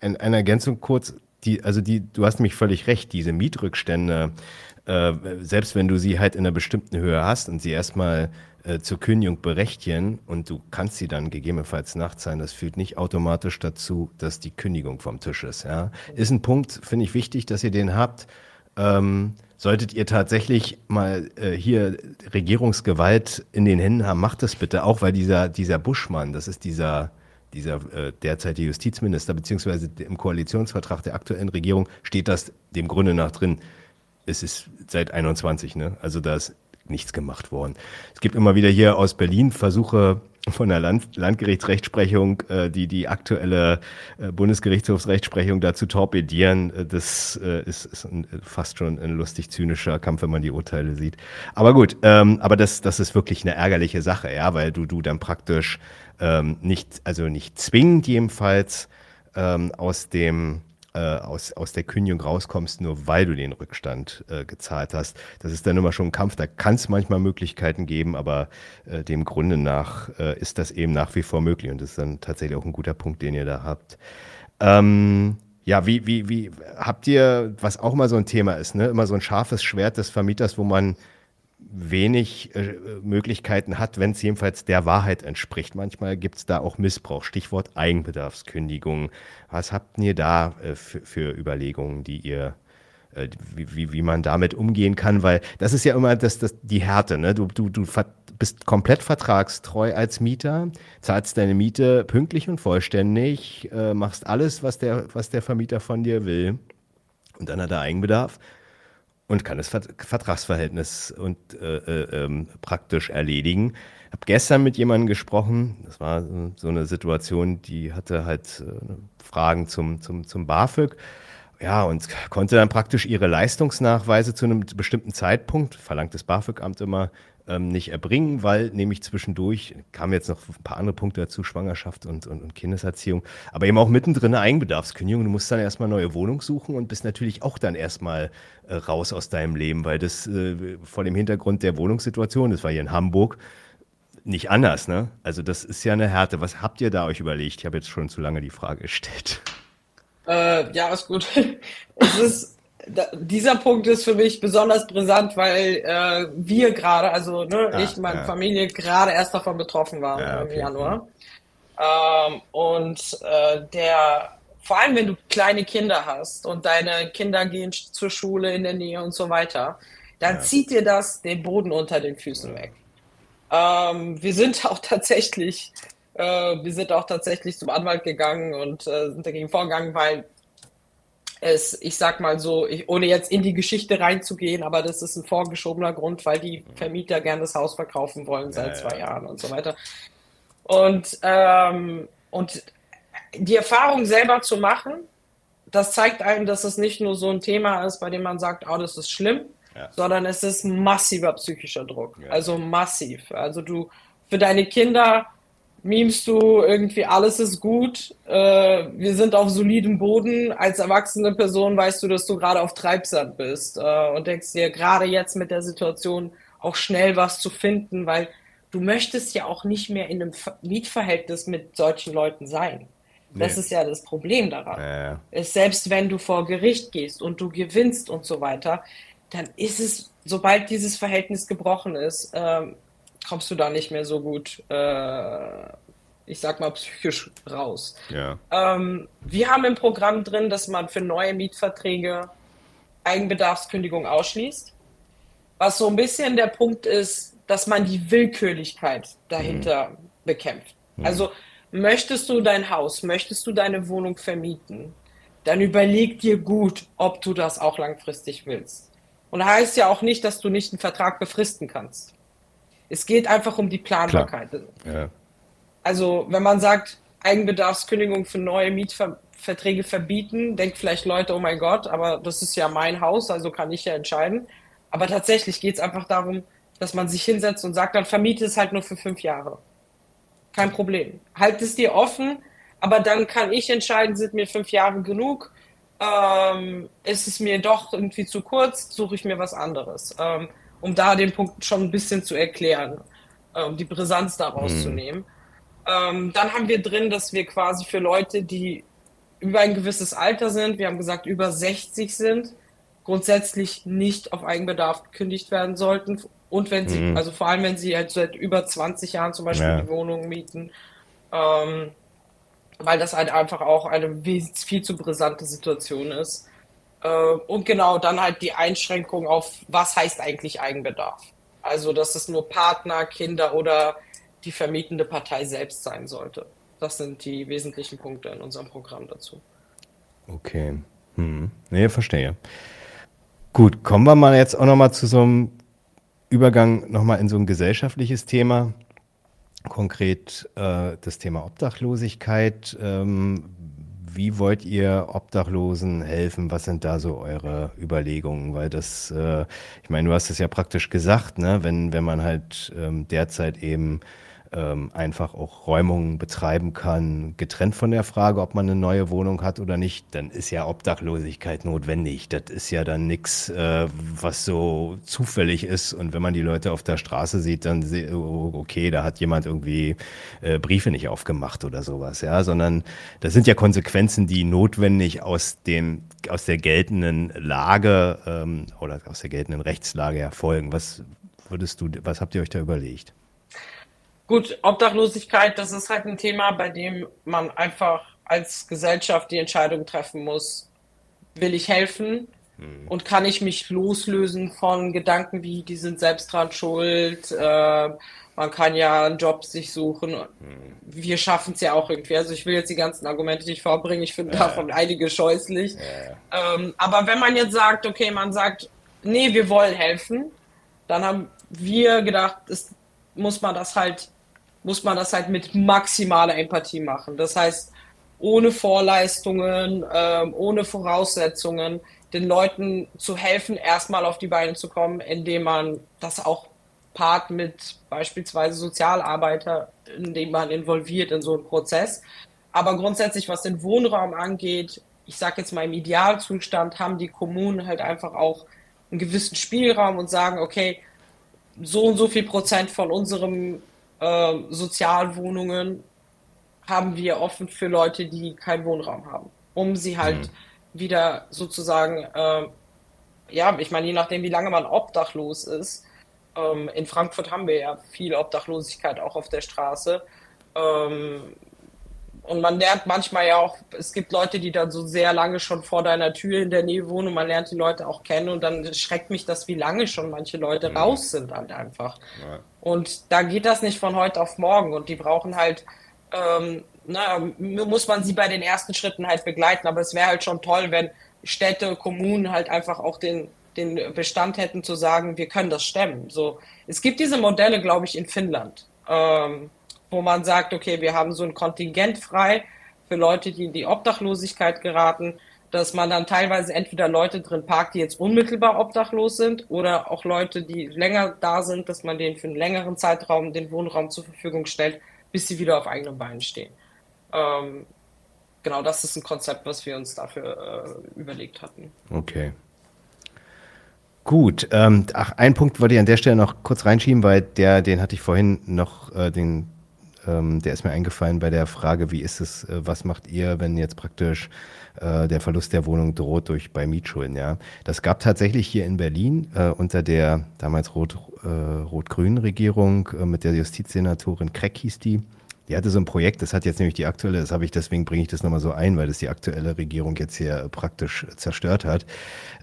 ein, eine Ergänzung kurz. Die, also die, du hast nämlich völlig recht. Diese Mietrückstände äh, selbst wenn du sie halt in einer bestimmten Höhe hast und sie erstmal äh, zur Kündigung berechtigen und du kannst sie dann gegebenenfalls nachzahlen, das führt nicht automatisch dazu, dass die Kündigung vom Tisch ist. Ja? Ist ein Punkt, finde ich wichtig, dass ihr den habt. Ähm, solltet ihr tatsächlich mal äh, hier Regierungsgewalt in den Händen haben, macht das bitte auch, weil dieser, dieser Buschmann, das ist dieser, dieser äh, derzeitige Justizminister, beziehungsweise im Koalitionsvertrag der aktuellen Regierung steht das dem Grunde nach drin es ist seit 21, ne? Also da ist nichts gemacht worden. Es gibt immer wieder hier aus Berlin Versuche von der Land Landgerichtsrechtsprechung, äh, die die aktuelle äh, Bundesgerichtshofsrechtsprechung dazu torpedieren. Äh, das äh, ist, ist ein, fast schon ein lustig zynischer Kampf, wenn man die Urteile sieht. Aber gut, ähm, aber das, das ist wirklich eine ärgerliche Sache, ja, weil du, du dann praktisch ähm, nicht, also nicht zwingend jedenfalls ähm, aus dem äh, aus, aus der Kündigung rauskommst, nur weil du den Rückstand äh, gezahlt hast. Das ist dann immer schon ein Kampf. Da kann es manchmal Möglichkeiten geben, aber äh, dem Grunde nach äh, ist das eben nach wie vor möglich. Und das ist dann tatsächlich auch ein guter Punkt, den ihr da habt. Ähm, ja, wie, wie, wie habt ihr, was auch mal so ein Thema ist, ne? Immer so ein scharfes Schwert des Vermieters, wo man wenig äh, Möglichkeiten hat, wenn es jedenfalls der Wahrheit entspricht. Manchmal gibt es da auch Missbrauch. Stichwort Eigenbedarfskündigung. Was habt ihr da äh, für, Überlegungen, die ihr, äh, wie, wie, wie man damit umgehen kann? Weil das ist ja immer das, das, die Härte. Ne? Du, du, du bist komplett vertragstreu als Mieter, zahlst deine Miete pünktlich und vollständig, äh, machst alles, was der, was der Vermieter von dir will. Und dann hat er Eigenbedarf und kann das Vert- Vertragsverhältnis und äh, äh, ähm, praktisch erledigen. Ich habe gestern mit jemandem gesprochen, das war so- so eine Situation, die hatte halt äh, Fragen zum, zum, zum BAföG. Ja, und konnte dann praktisch ihre Leistungsnachweise zu einem bestimmten Zeitpunkt, verlangt das BAföG-Amt immer, ähm, nicht erbringen, weil nämlich zwischendurch kamen jetzt noch ein paar andere Punkte dazu, Schwangerschaft und, und, und Kindeserziehung, aber eben auch mittendrin eine Eigenbedarfskündigung. Du musst dann erstmal neue Wohnung suchen und bist natürlich auch dann erstmal äh, raus aus deinem Leben, weil das äh, vor dem Hintergrund der Wohnungssituation, das war hier in Hamburg, nicht anders, ne? Also das ist ja eine Härte. Was habt ihr da euch überlegt? Ich habe jetzt schon zu lange die Frage gestellt. Äh, ja, ist gut. Es ist, da, dieser Punkt ist für mich besonders brisant, weil äh, wir gerade, also ne, ah, ich, meine ja. Familie gerade erst davon betroffen waren ja, okay. im Januar. Ähm, und äh, der, vor allem wenn du kleine Kinder hast und deine Kinder gehen zur Schule in der Nähe und so weiter, dann ja. zieht dir das den Boden unter den Füßen weg. Ähm, wir sind auch tatsächlich, äh, wir sind auch tatsächlich zum Anwalt gegangen und äh, sind dagegen vorgegangen, weil es, ich sag mal so, ich, ohne jetzt in die Geschichte reinzugehen, aber das ist ein vorgeschobener Grund, weil die Vermieter gerne das Haus verkaufen wollen seit ja, zwei ja. Jahren und so weiter. Und, ähm, und die Erfahrung selber zu machen, das zeigt einem, dass es nicht nur so ein Thema ist, bei dem man sagt, oh, das ist schlimm, ja. sondern es ist massiver psychischer Druck. Also massiv. Also du, für deine Kinder memst du irgendwie, alles ist gut, äh, wir sind auf solidem Boden. Als erwachsene Person weißt du, dass du gerade auf Treibsand bist äh, und denkst dir gerade jetzt mit der Situation auch schnell was zu finden, weil du möchtest ja auch nicht mehr in einem Mietverhältnis mit solchen Leuten sein. Das nee. ist ja das Problem daran. Ja, ja. selbst wenn du vor Gericht gehst und du gewinnst und so weiter, dann ist es, sobald dieses Verhältnis gebrochen ist, ähm, kommst du da nicht mehr so gut, äh, ich sag mal, psychisch raus. Ja. Ähm, wir haben im Programm drin, dass man für neue Mietverträge Eigenbedarfskündigung ausschließt. Was so ein bisschen der Punkt ist, dass man die Willkürlichkeit dahinter mhm. bekämpft. Mhm. Also möchtest du dein Haus, möchtest du deine Wohnung vermieten, dann überleg dir gut, ob du das auch langfristig willst. Und heißt ja auch nicht, dass du nicht einen Vertrag befristen kannst. Es geht einfach um die Planbarkeit. Ja. Also, wenn man sagt, Eigenbedarfskündigung für neue Mietverträge verbieten, denkt vielleicht Leute, oh mein Gott, aber das ist ja mein Haus, also kann ich ja entscheiden. Aber tatsächlich geht es einfach darum, dass man sich hinsetzt und sagt, dann vermiete es halt nur für fünf Jahre. Kein Problem. Halt es dir offen, aber dann kann ich entscheiden, sind mir fünf Jahre genug? Ähm, ist es mir doch irgendwie zu kurz? Suche ich mir was anderes? Ähm, um da den Punkt schon ein bisschen zu erklären, um ähm, die Brisanz daraus mhm. zu nehmen. Ähm, dann haben wir drin, dass wir quasi für Leute, die über ein gewisses Alter sind, wir haben gesagt über 60 sind, grundsätzlich nicht auf Eigenbedarf gekündigt werden sollten. Und wenn sie, mhm. also vor allem wenn sie halt seit über 20 Jahren zum Beispiel ja. die Wohnung mieten, ähm, weil das halt einfach auch eine viel zu brisante Situation ist. Äh, und genau, dann halt die Einschränkung auf, was heißt eigentlich Eigenbedarf. Also, dass es nur Partner, Kinder oder die vermietende Partei selbst sein sollte. Das sind die wesentlichen Punkte in unserem Programm dazu. Okay. Hm. Nee, verstehe. Gut, kommen wir mal jetzt auch nochmal zu so einem Übergang nochmal in so ein gesellschaftliches Thema. Konkret äh, das Thema Obdachlosigkeit. Ähm, wie wollt ihr Obdachlosen helfen? Was sind da so eure Überlegungen? Weil das, äh, ich meine, du hast es ja praktisch gesagt, ne? wenn, wenn man halt ähm, derzeit eben ähm, einfach auch Räumungen betreiben kann, getrennt von der Frage, ob man eine neue Wohnung hat oder nicht, dann ist ja Obdachlosigkeit notwendig. Das ist ja dann nichts, äh, was so zufällig ist. Und wenn man die Leute auf der Straße sieht, dann oh, okay, da hat jemand irgendwie äh, Briefe nicht aufgemacht oder sowas, ja, sondern das sind ja Konsequenzen, die notwendig aus dem aus der geltenden Lage ähm, oder aus der geltenden Rechtslage erfolgen. Was würdest du, was habt ihr euch da überlegt? Gut, Obdachlosigkeit, das ist halt ein Thema, bei dem man einfach als Gesellschaft die Entscheidung treffen muss, will ich helfen hm. und kann ich mich loslösen von Gedanken wie, die sind selbst dran schuld, äh, man kann ja einen Job sich suchen. Hm. Wir schaffen es ja auch irgendwie. Also ich will jetzt die ganzen Argumente nicht vorbringen, ich finde ja. davon einige scheußlich. Ja. Ähm, aber wenn man jetzt sagt, okay, man sagt, nee, wir wollen helfen, dann haben wir gedacht, es muss man das halt muss man das halt mit maximaler Empathie machen. Das heißt, ohne Vorleistungen, ähm, ohne Voraussetzungen, den Leuten zu helfen, erstmal auf die Beine zu kommen, indem man das auch part mit beispielsweise Sozialarbeiter, indem man involviert in so einen Prozess. Aber grundsätzlich, was den Wohnraum angeht, ich sage jetzt mal im Idealzustand, haben die Kommunen halt einfach auch einen gewissen Spielraum und sagen, okay, so und so viel Prozent von unserem äh, Sozialwohnungen haben wir offen für Leute, die keinen Wohnraum haben, um sie halt mhm. wieder sozusagen äh, ja, ich meine, je nachdem, wie lange man obdachlos ist, ähm, in Frankfurt haben wir ja viel Obdachlosigkeit auch auf der Straße. Ähm, und man lernt manchmal ja auch, es gibt Leute, die dann so sehr lange schon vor deiner Tür in der Nähe wohnen und man lernt die Leute auch kennen und dann schreckt mich das, wie lange schon manche Leute mhm. raus sind halt einfach. Ja. Und da geht das nicht von heute auf morgen und die brauchen halt, ähm, na, muss man sie bei den ersten Schritten halt begleiten, aber es wäre halt schon toll, wenn Städte, Kommunen halt einfach auch den, den Bestand hätten zu sagen, wir können das stemmen. So, es gibt diese Modelle, glaube ich, in Finnland. Ähm, wo man sagt, okay, wir haben so ein Kontingent frei für Leute, die in die Obdachlosigkeit geraten, dass man dann teilweise entweder Leute drin parkt, die jetzt unmittelbar obdachlos sind, oder auch Leute, die länger da sind, dass man denen für einen längeren Zeitraum den Wohnraum zur Verfügung stellt, bis sie wieder auf eigenen Beinen stehen. Ähm, genau, das ist ein Konzept, was wir uns dafür äh, überlegt hatten. Okay. Gut, ähm, ach, einen Punkt wollte ich an der Stelle noch kurz reinschieben, weil der, den hatte ich vorhin noch, äh, den ähm, der ist mir eingefallen bei der Frage, wie ist es, äh, was macht ihr, wenn jetzt praktisch äh, der Verlust der Wohnung droht durch bei Mietschulden, ja. Das gab tatsächlich hier in Berlin äh, unter der damals Rot, äh, rot-grünen Regierung äh, mit der Justizsenatorin Kreck hieß die. Die hatte so ein Projekt, das hat jetzt nämlich die aktuelle, das habe ich, deswegen bringe ich das nochmal so ein, weil das die aktuelle Regierung jetzt hier praktisch zerstört hat.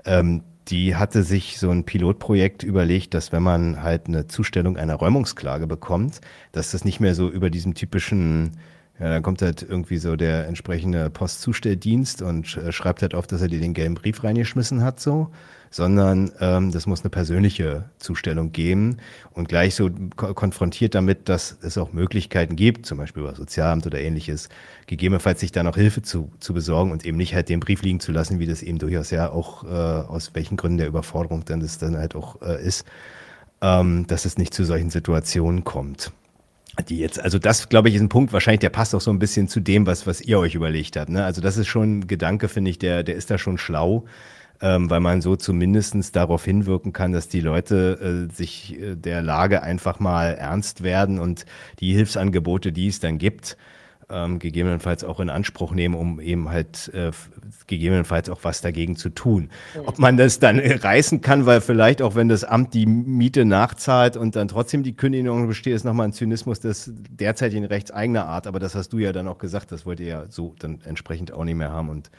Ähm, die hatte sich so ein Pilotprojekt überlegt, dass wenn man halt eine Zustellung einer Räumungsklage bekommt, dass das nicht mehr so über diesem typischen ja, dann kommt halt irgendwie so der entsprechende Postzustelldienst und äh, schreibt halt auf, dass er dir den gelben Brief reingeschmissen hat, so, sondern ähm, das muss eine persönliche Zustellung geben und gleich so ko konfrontiert damit, dass es auch Möglichkeiten gibt, zum Beispiel über Sozialamt oder ähnliches, gegebenenfalls sich da noch Hilfe zu, zu besorgen und eben nicht halt den Brief liegen zu lassen, wie das eben durchaus ja auch äh, aus welchen Gründen der Überforderung dann das dann halt auch äh, ist, ähm, dass es nicht zu solchen Situationen kommt. Die jetzt, also das, glaube ich, ist ein Punkt, wahrscheinlich, der passt auch so ein bisschen zu dem, was, was ihr euch überlegt habt. Ne? Also das ist schon ein Gedanke, finde ich, der, der ist da schon schlau ähm, weil man so zumindestens darauf hinwirken kann, dass die Leute äh, sich äh, der Lage einfach mal ernst werden und die Hilfsangebote, die es dann gibt, ähm, gegebenenfalls auch in Anspruch nehmen, um eben halt äh, gegebenenfalls auch was dagegen zu tun. Ob man das dann reißen kann, weil vielleicht auch wenn das Amt die Miete nachzahlt und dann trotzdem die Kündigung besteht, ist nochmal ein Zynismus des derzeitigen Rechts eigener Art. Aber das hast du ja dann auch gesagt, das wollt ihr ja so dann entsprechend auch nicht mehr haben und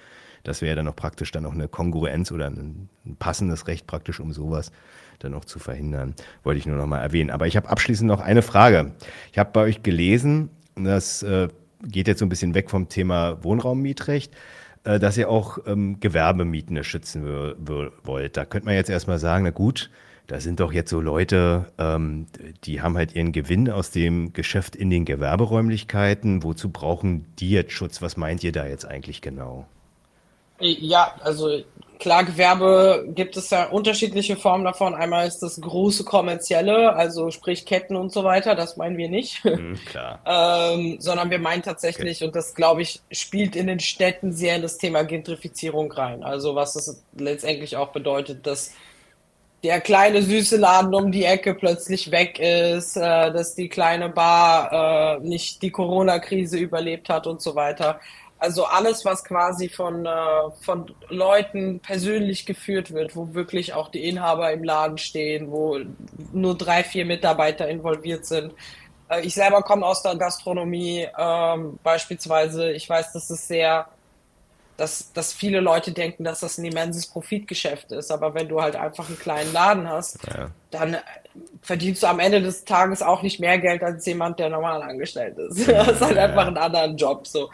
das wäre dann auch praktisch dann auch eine Kongruenz oder ein, ein passendes Recht praktisch, um sowas dann auch zu verhindern. Wollte ich nur noch mal erwähnen. Aber ich habe abschließend noch eine Frage. Ich habe bei euch gelesen, das äh, geht jetzt so ein bisschen weg vom Thema Wohnraummietrecht, äh, dass ihr auch ähm, Gewerbemieten schützen wollt. Da könnte man jetzt erstmal sagen, na gut, da sind doch jetzt so Leute, ähm, die haben halt ihren Gewinn aus dem Geschäft in den Gewerberäumlichkeiten. Wozu brauchen die jetzt Schutz? Was meint ihr da jetzt eigentlich genau? Ja, also klar, Gewerbe gibt es ja unterschiedliche Formen davon. Einmal ist das große kommerzielle, also sprich Ketten und so weiter, das meinen wir nicht. Mhm, klar. ähm, sondern wir meinen tatsächlich, okay. und das glaube ich, spielt in den Städten sehr in das Thema Gentrifizierung rein. Also was es letztendlich auch bedeutet, dass der kleine süße Laden um die Ecke plötzlich weg ist, äh, dass die kleine Bar äh, nicht die Corona-Krise überlebt hat und so weiter. Also alles, was quasi von, äh, von Leuten persönlich geführt wird, wo wirklich auch die Inhaber im Laden stehen, wo nur drei, vier Mitarbeiter involviert sind. Äh, ich selber komme aus der Gastronomie ähm, beispielsweise. Ich weiß, dass es sehr, dass, dass viele Leute denken, dass das ein immenses Profitgeschäft ist. Aber wenn du halt einfach einen kleinen Laden hast, ja. dann verdienst du am Ende des Tages auch nicht mehr Geld als jemand, der normal angestellt ist. das ist halt einfach ein anderer Job. So.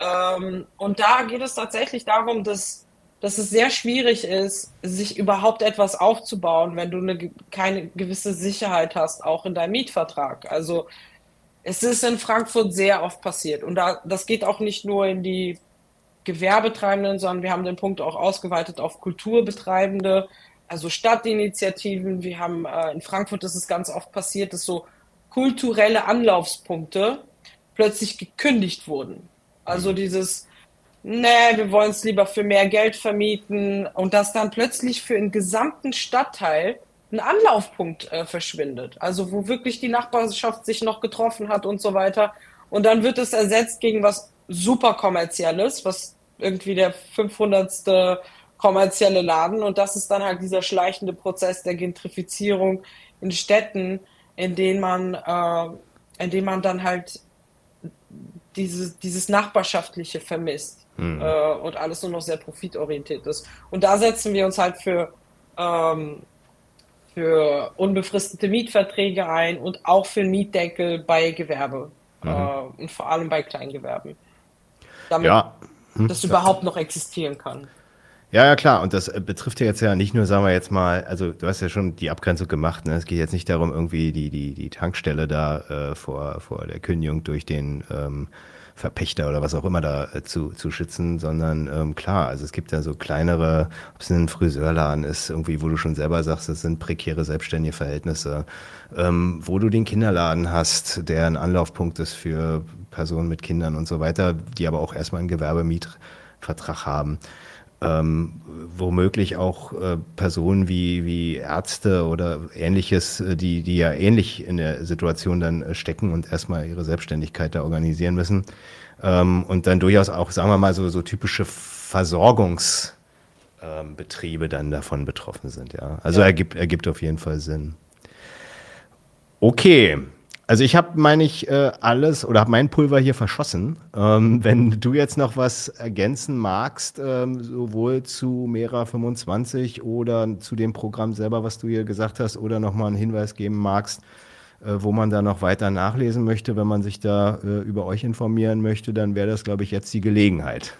Ähm, und da geht es tatsächlich darum, dass, dass es sehr schwierig ist, sich überhaupt etwas aufzubauen, wenn du eine, keine gewisse Sicherheit hast, auch in deinem Mietvertrag. Also es ist in Frankfurt sehr oft passiert. Und da, das geht auch nicht nur in die Gewerbetreibenden, sondern wir haben den Punkt auch ausgeweitet auf Kulturbetreibende, also Stadtinitiativen. Wir haben äh, in Frankfurt ist es ganz oft passiert, dass so kulturelle Anlaufspunkte plötzlich gekündigt wurden. Also dieses, nee, wir wollen es lieber für mehr Geld vermieten und dass dann plötzlich für einen gesamten Stadtteil ein Anlaufpunkt äh, verschwindet. Also wo wirklich die Nachbarschaft sich noch getroffen hat und so weiter. Und dann wird es ersetzt gegen was super kommerzielles, was irgendwie der 500. kommerzielle Laden. Und das ist dann halt dieser schleichende Prozess der Gentrifizierung in Städten, in denen man, äh, in denen man dann halt dieses, dieses Nachbarschaftliche vermisst mhm. äh, und alles nur noch sehr profitorientiert ist. Und da setzen wir uns halt für, ähm, für unbefristete Mietverträge ein und auch für Mietdeckel bei Gewerbe mhm. äh, und vor allem bei Kleingewerben. Damit ja. hm. das überhaupt noch existieren kann. Ja, ja, klar. Und das äh, betrifft ja jetzt ja nicht nur, sagen wir jetzt mal, also du hast ja schon die Abgrenzung gemacht. Ne? Es geht jetzt nicht darum, irgendwie die, die, die Tankstelle da äh, vor, vor der Kündigung durch den ähm, Verpächter oder was auch immer da äh, zu, zu schützen, sondern ähm, klar, also es gibt ja so kleinere, ob es ein Friseurladen ist, irgendwie, wo du schon selber sagst, das sind prekäre selbstständige Verhältnisse, ähm, wo du den Kinderladen hast, der ein Anlaufpunkt ist für Personen mit Kindern und so weiter, die aber auch erstmal einen Gewerbemietvertrag haben ähm, womöglich auch äh, Personen wie, wie Ärzte oder ähnliches, äh, die, die ja ähnlich in der Situation dann äh, stecken und erstmal ihre Selbstständigkeit da organisieren müssen. Ähm, und dann durchaus auch, sagen wir mal, so, so typische Versorgungsbetriebe ähm, dann davon betroffen sind. Ja. Also ja. Ergibt, ergibt auf jeden Fall Sinn. Okay, also ich habe, meine ich, äh, alles oder habe mein Pulver hier verschossen. Ähm, wenn du jetzt noch was ergänzen magst, ähm, sowohl zu Mera 25 oder zu dem Programm selber, was du hier gesagt hast, oder nochmal einen Hinweis geben magst, äh, wo man da noch weiter nachlesen möchte, wenn man sich da äh, über euch informieren möchte, dann wäre das, glaube ich, jetzt die Gelegenheit.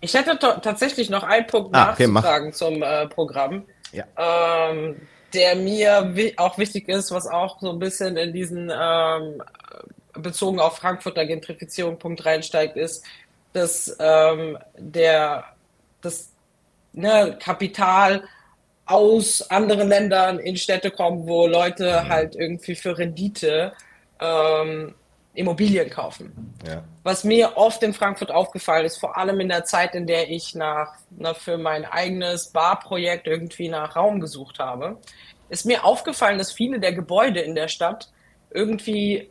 Ich hätte tatsächlich noch einen Punkt ah, okay, nachzufragen mach. zum äh, Programm. Ja. Ähm, der mir auch wichtig ist, was auch so ein bisschen in diesen ähm, bezogen auf Frankfurter Gentrifizierung Punkt reinsteigt, ist, dass ähm, der das ne, Kapital aus anderen Ländern in Städte kommt, wo Leute mhm. halt irgendwie für Rendite ähm, Immobilien kaufen. Ja. Was mir oft in Frankfurt aufgefallen ist, vor allem in der Zeit, in der ich nach, na, für mein eigenes Barprojekt irgendwie nach Raum gesucht habe, ist mir aufgefallen, dass viele der Gebäude in der Stadt irgendwie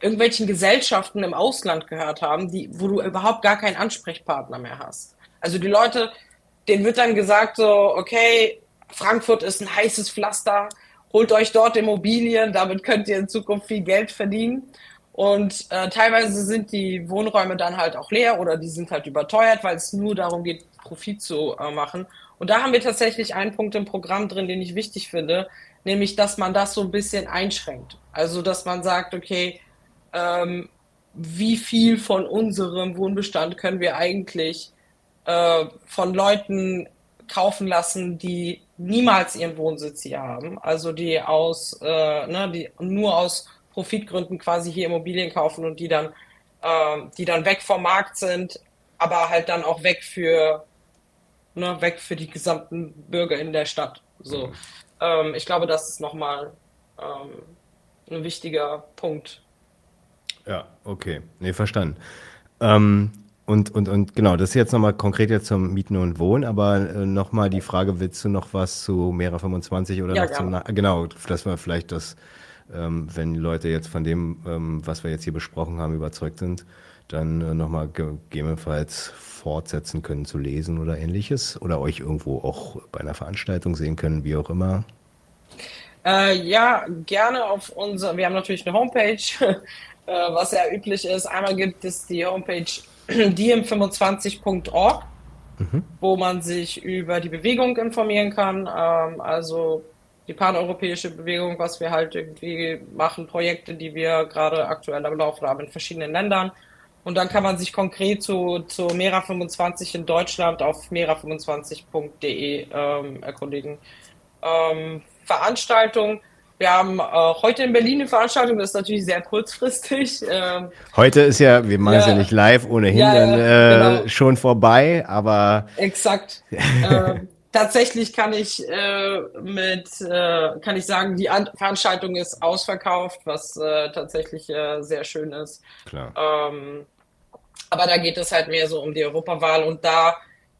irgendwelchen Gesellschaften im Ausland gehört haben, die, wo du überhaupt gar keinen Ansprechpartner mehr hast. Also die Leute, denen wird dann gesagt so, okay, Frankfurt ist ein heißes Pflaster, holt euch dort Immobilien, damit könnt ihr in Zukunft viel Geld verdienen. Und äh, teilweise sind die Wohnräume dann halt auch leer oder die sind halt überteuert, weil es nur darum geht, Profit zu äh, machen. Und da haben wir tatsächlich einen Punkt im Programm drin, den ich wichtig finde, nämlich, dass man das so ein bisschen einschränkt. Also, dass man sagt, okay, ähm, wie viel von unserem Wohnbestand können wir eigentlich äh, von Leuten kaufen lassen, die niemals ihren Wohnsitz hier haben, also die aus, äh, ne, die nur aus Profitgründen quasi hier Immobilien kaufen und die dann, äh, die dann weg vom Markt sind, aber halt dann auch weg für, ne, weg für die gesamten Bürger in der Stadt. So, mhm. ähm, ich glaube, das ist nochmal ähm, ein wichtiger Punkt. Ja, okay, nee, verstanden. Ähm, und, und, und genau, das ist jetzt nochmal konkret jetzt zum Mieten und Wohnen, aber äh, nochmal die Frage, willst du noch was zu Mera 25 oder ja, noch zum, genau, dass wir vielleicht das ähm, wenn Leute jetzt von dem, ähm, was wir jetzt hier besprochen haben, überzeugt sind, dann äh, nochmal gegebenenfalls fortsetzen können zu lesen oder ähnliches oder euch irgendwo auch bei einer Veranstaltung sehen können, wie auch immer. Äh, ja, gerne auf unser, wir haben natürlich eine Homepage, äh, was ja üblich ist. Einmal gibt es die Homepage diem25.org, mhm. wo man sich über die Bewegung informieren kann. Ähm, also die paneuropäische Bewegung, was wir halt irgendwie machen, Projekte, die wir gerade aktuell am Laufen haben in verschiedenen Ländern. Und dann kann man sich konkret zu, zu Mera25 in Deutschland auf mera25.de ähm, erkundigen. Ähm, Veranstaltung. Wir haben äh, heute in Berlin eine Veranstaltung, das ist natürlich sehr kurzfristig. Ähm, heute ist ja, wir machen es ja, ja, nicht live, ohnehin ja, dann, äh, genau. schon vorbei, aber. Exakt. ähm, tatsächlich kann ich äh, mit äh, kann ich sagen, die An Veranstaltung ist ausverkauft, was äh, tatsächlich äh, sehr schön ist. Klar. Ähm, aber da geht es halt mehr so um die Europawahl und da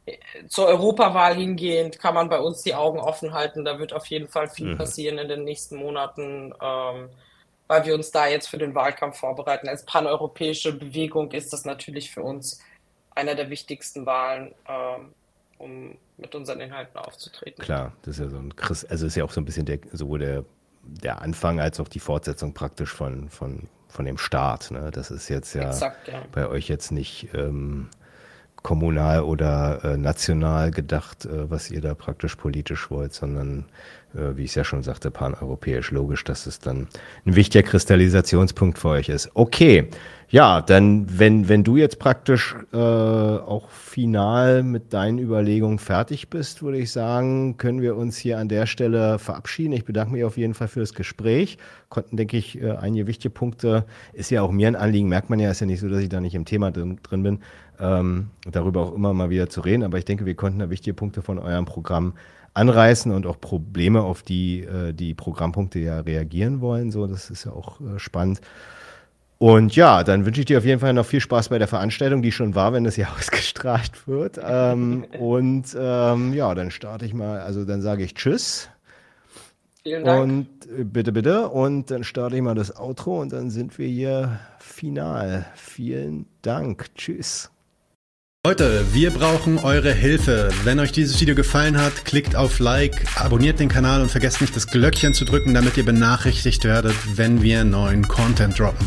äh, zur Europawahl hingehend kann man bei uns die Augen offen halten. Da wird auf jeden Fall viel mhm. passieren in den nächsten Monaten, ähm, weil wir uns da jetzt für den Wahlkampf vorbereiten. Als paneuropäische Bewegung ist das natürlich für uns einer der wichtigsten Wahlen. Ähm, um mit unseren Inhalten aufzutreten. Klar, das ist ja so ein Chris, also ist ja auch so ein bisschen der, sowohl der, der Anfang als auch die Fortsetzung praktisch von, von, von dem Start. Ne? Das ist jetzt ja, Exakt, ja. bei euch jetzt nicht ähm, kommunal oder äh, national gedacht, äh, was ihr da praktisch politisch wollt, sondern äh, wie ich es ja schon sagte, paneuropäisch logisch, dass es dann ein wichtiger Kristallisationspunkt für euch ist. Okay, ja, dann, wenn, wenn du jetzt praktisch äh, auch final mit deinen Überlegungen fertig bist, würde ich sagen, können wir uns hier an der Stelle verabschieden. Ich bedanke mich auf jeden Fall für das Gespräch. Konnten, denke ich, äh, einige wichtige Punkte, ist ja auch mir ein Anliegen, merkt man ja, ist ja nicht so, dass ich da nicht im Thema drin, drin bin, ähm, darüber auch immer mal wieder zu reden. Aber ich denke, wir konnten da wichtige Punkte von eurem Programm anreißen und auch Probleme, auf die äh, die Programmpunkte ja reagieren wollen. So, das ist ja auch äh, spannend. Und ja, dann wünsche ich dir auf jeden Fall noch viel Spaß bei der Veranstaltung, die schon war, wenn das hier ausgestrahlt wird. Ähm, und ähm, ja, dann starte ich mal, also dann sage ich Tschüss. Vielen Dank. Und äh, bitte, bitte. Und dann starte ich mal das Outro und dann sind wir hier final. Vielen Dank. Tschüss. Leute, wir brauchen eure Hilfe. Wenn euch dieses Video gefallen hat, klickt auf Like, abonniert den Kanal und vergesst nicht das Glöckchen zu drücken, damit ihr benachrichtigt werdet, wenn wir neuen Content droppen.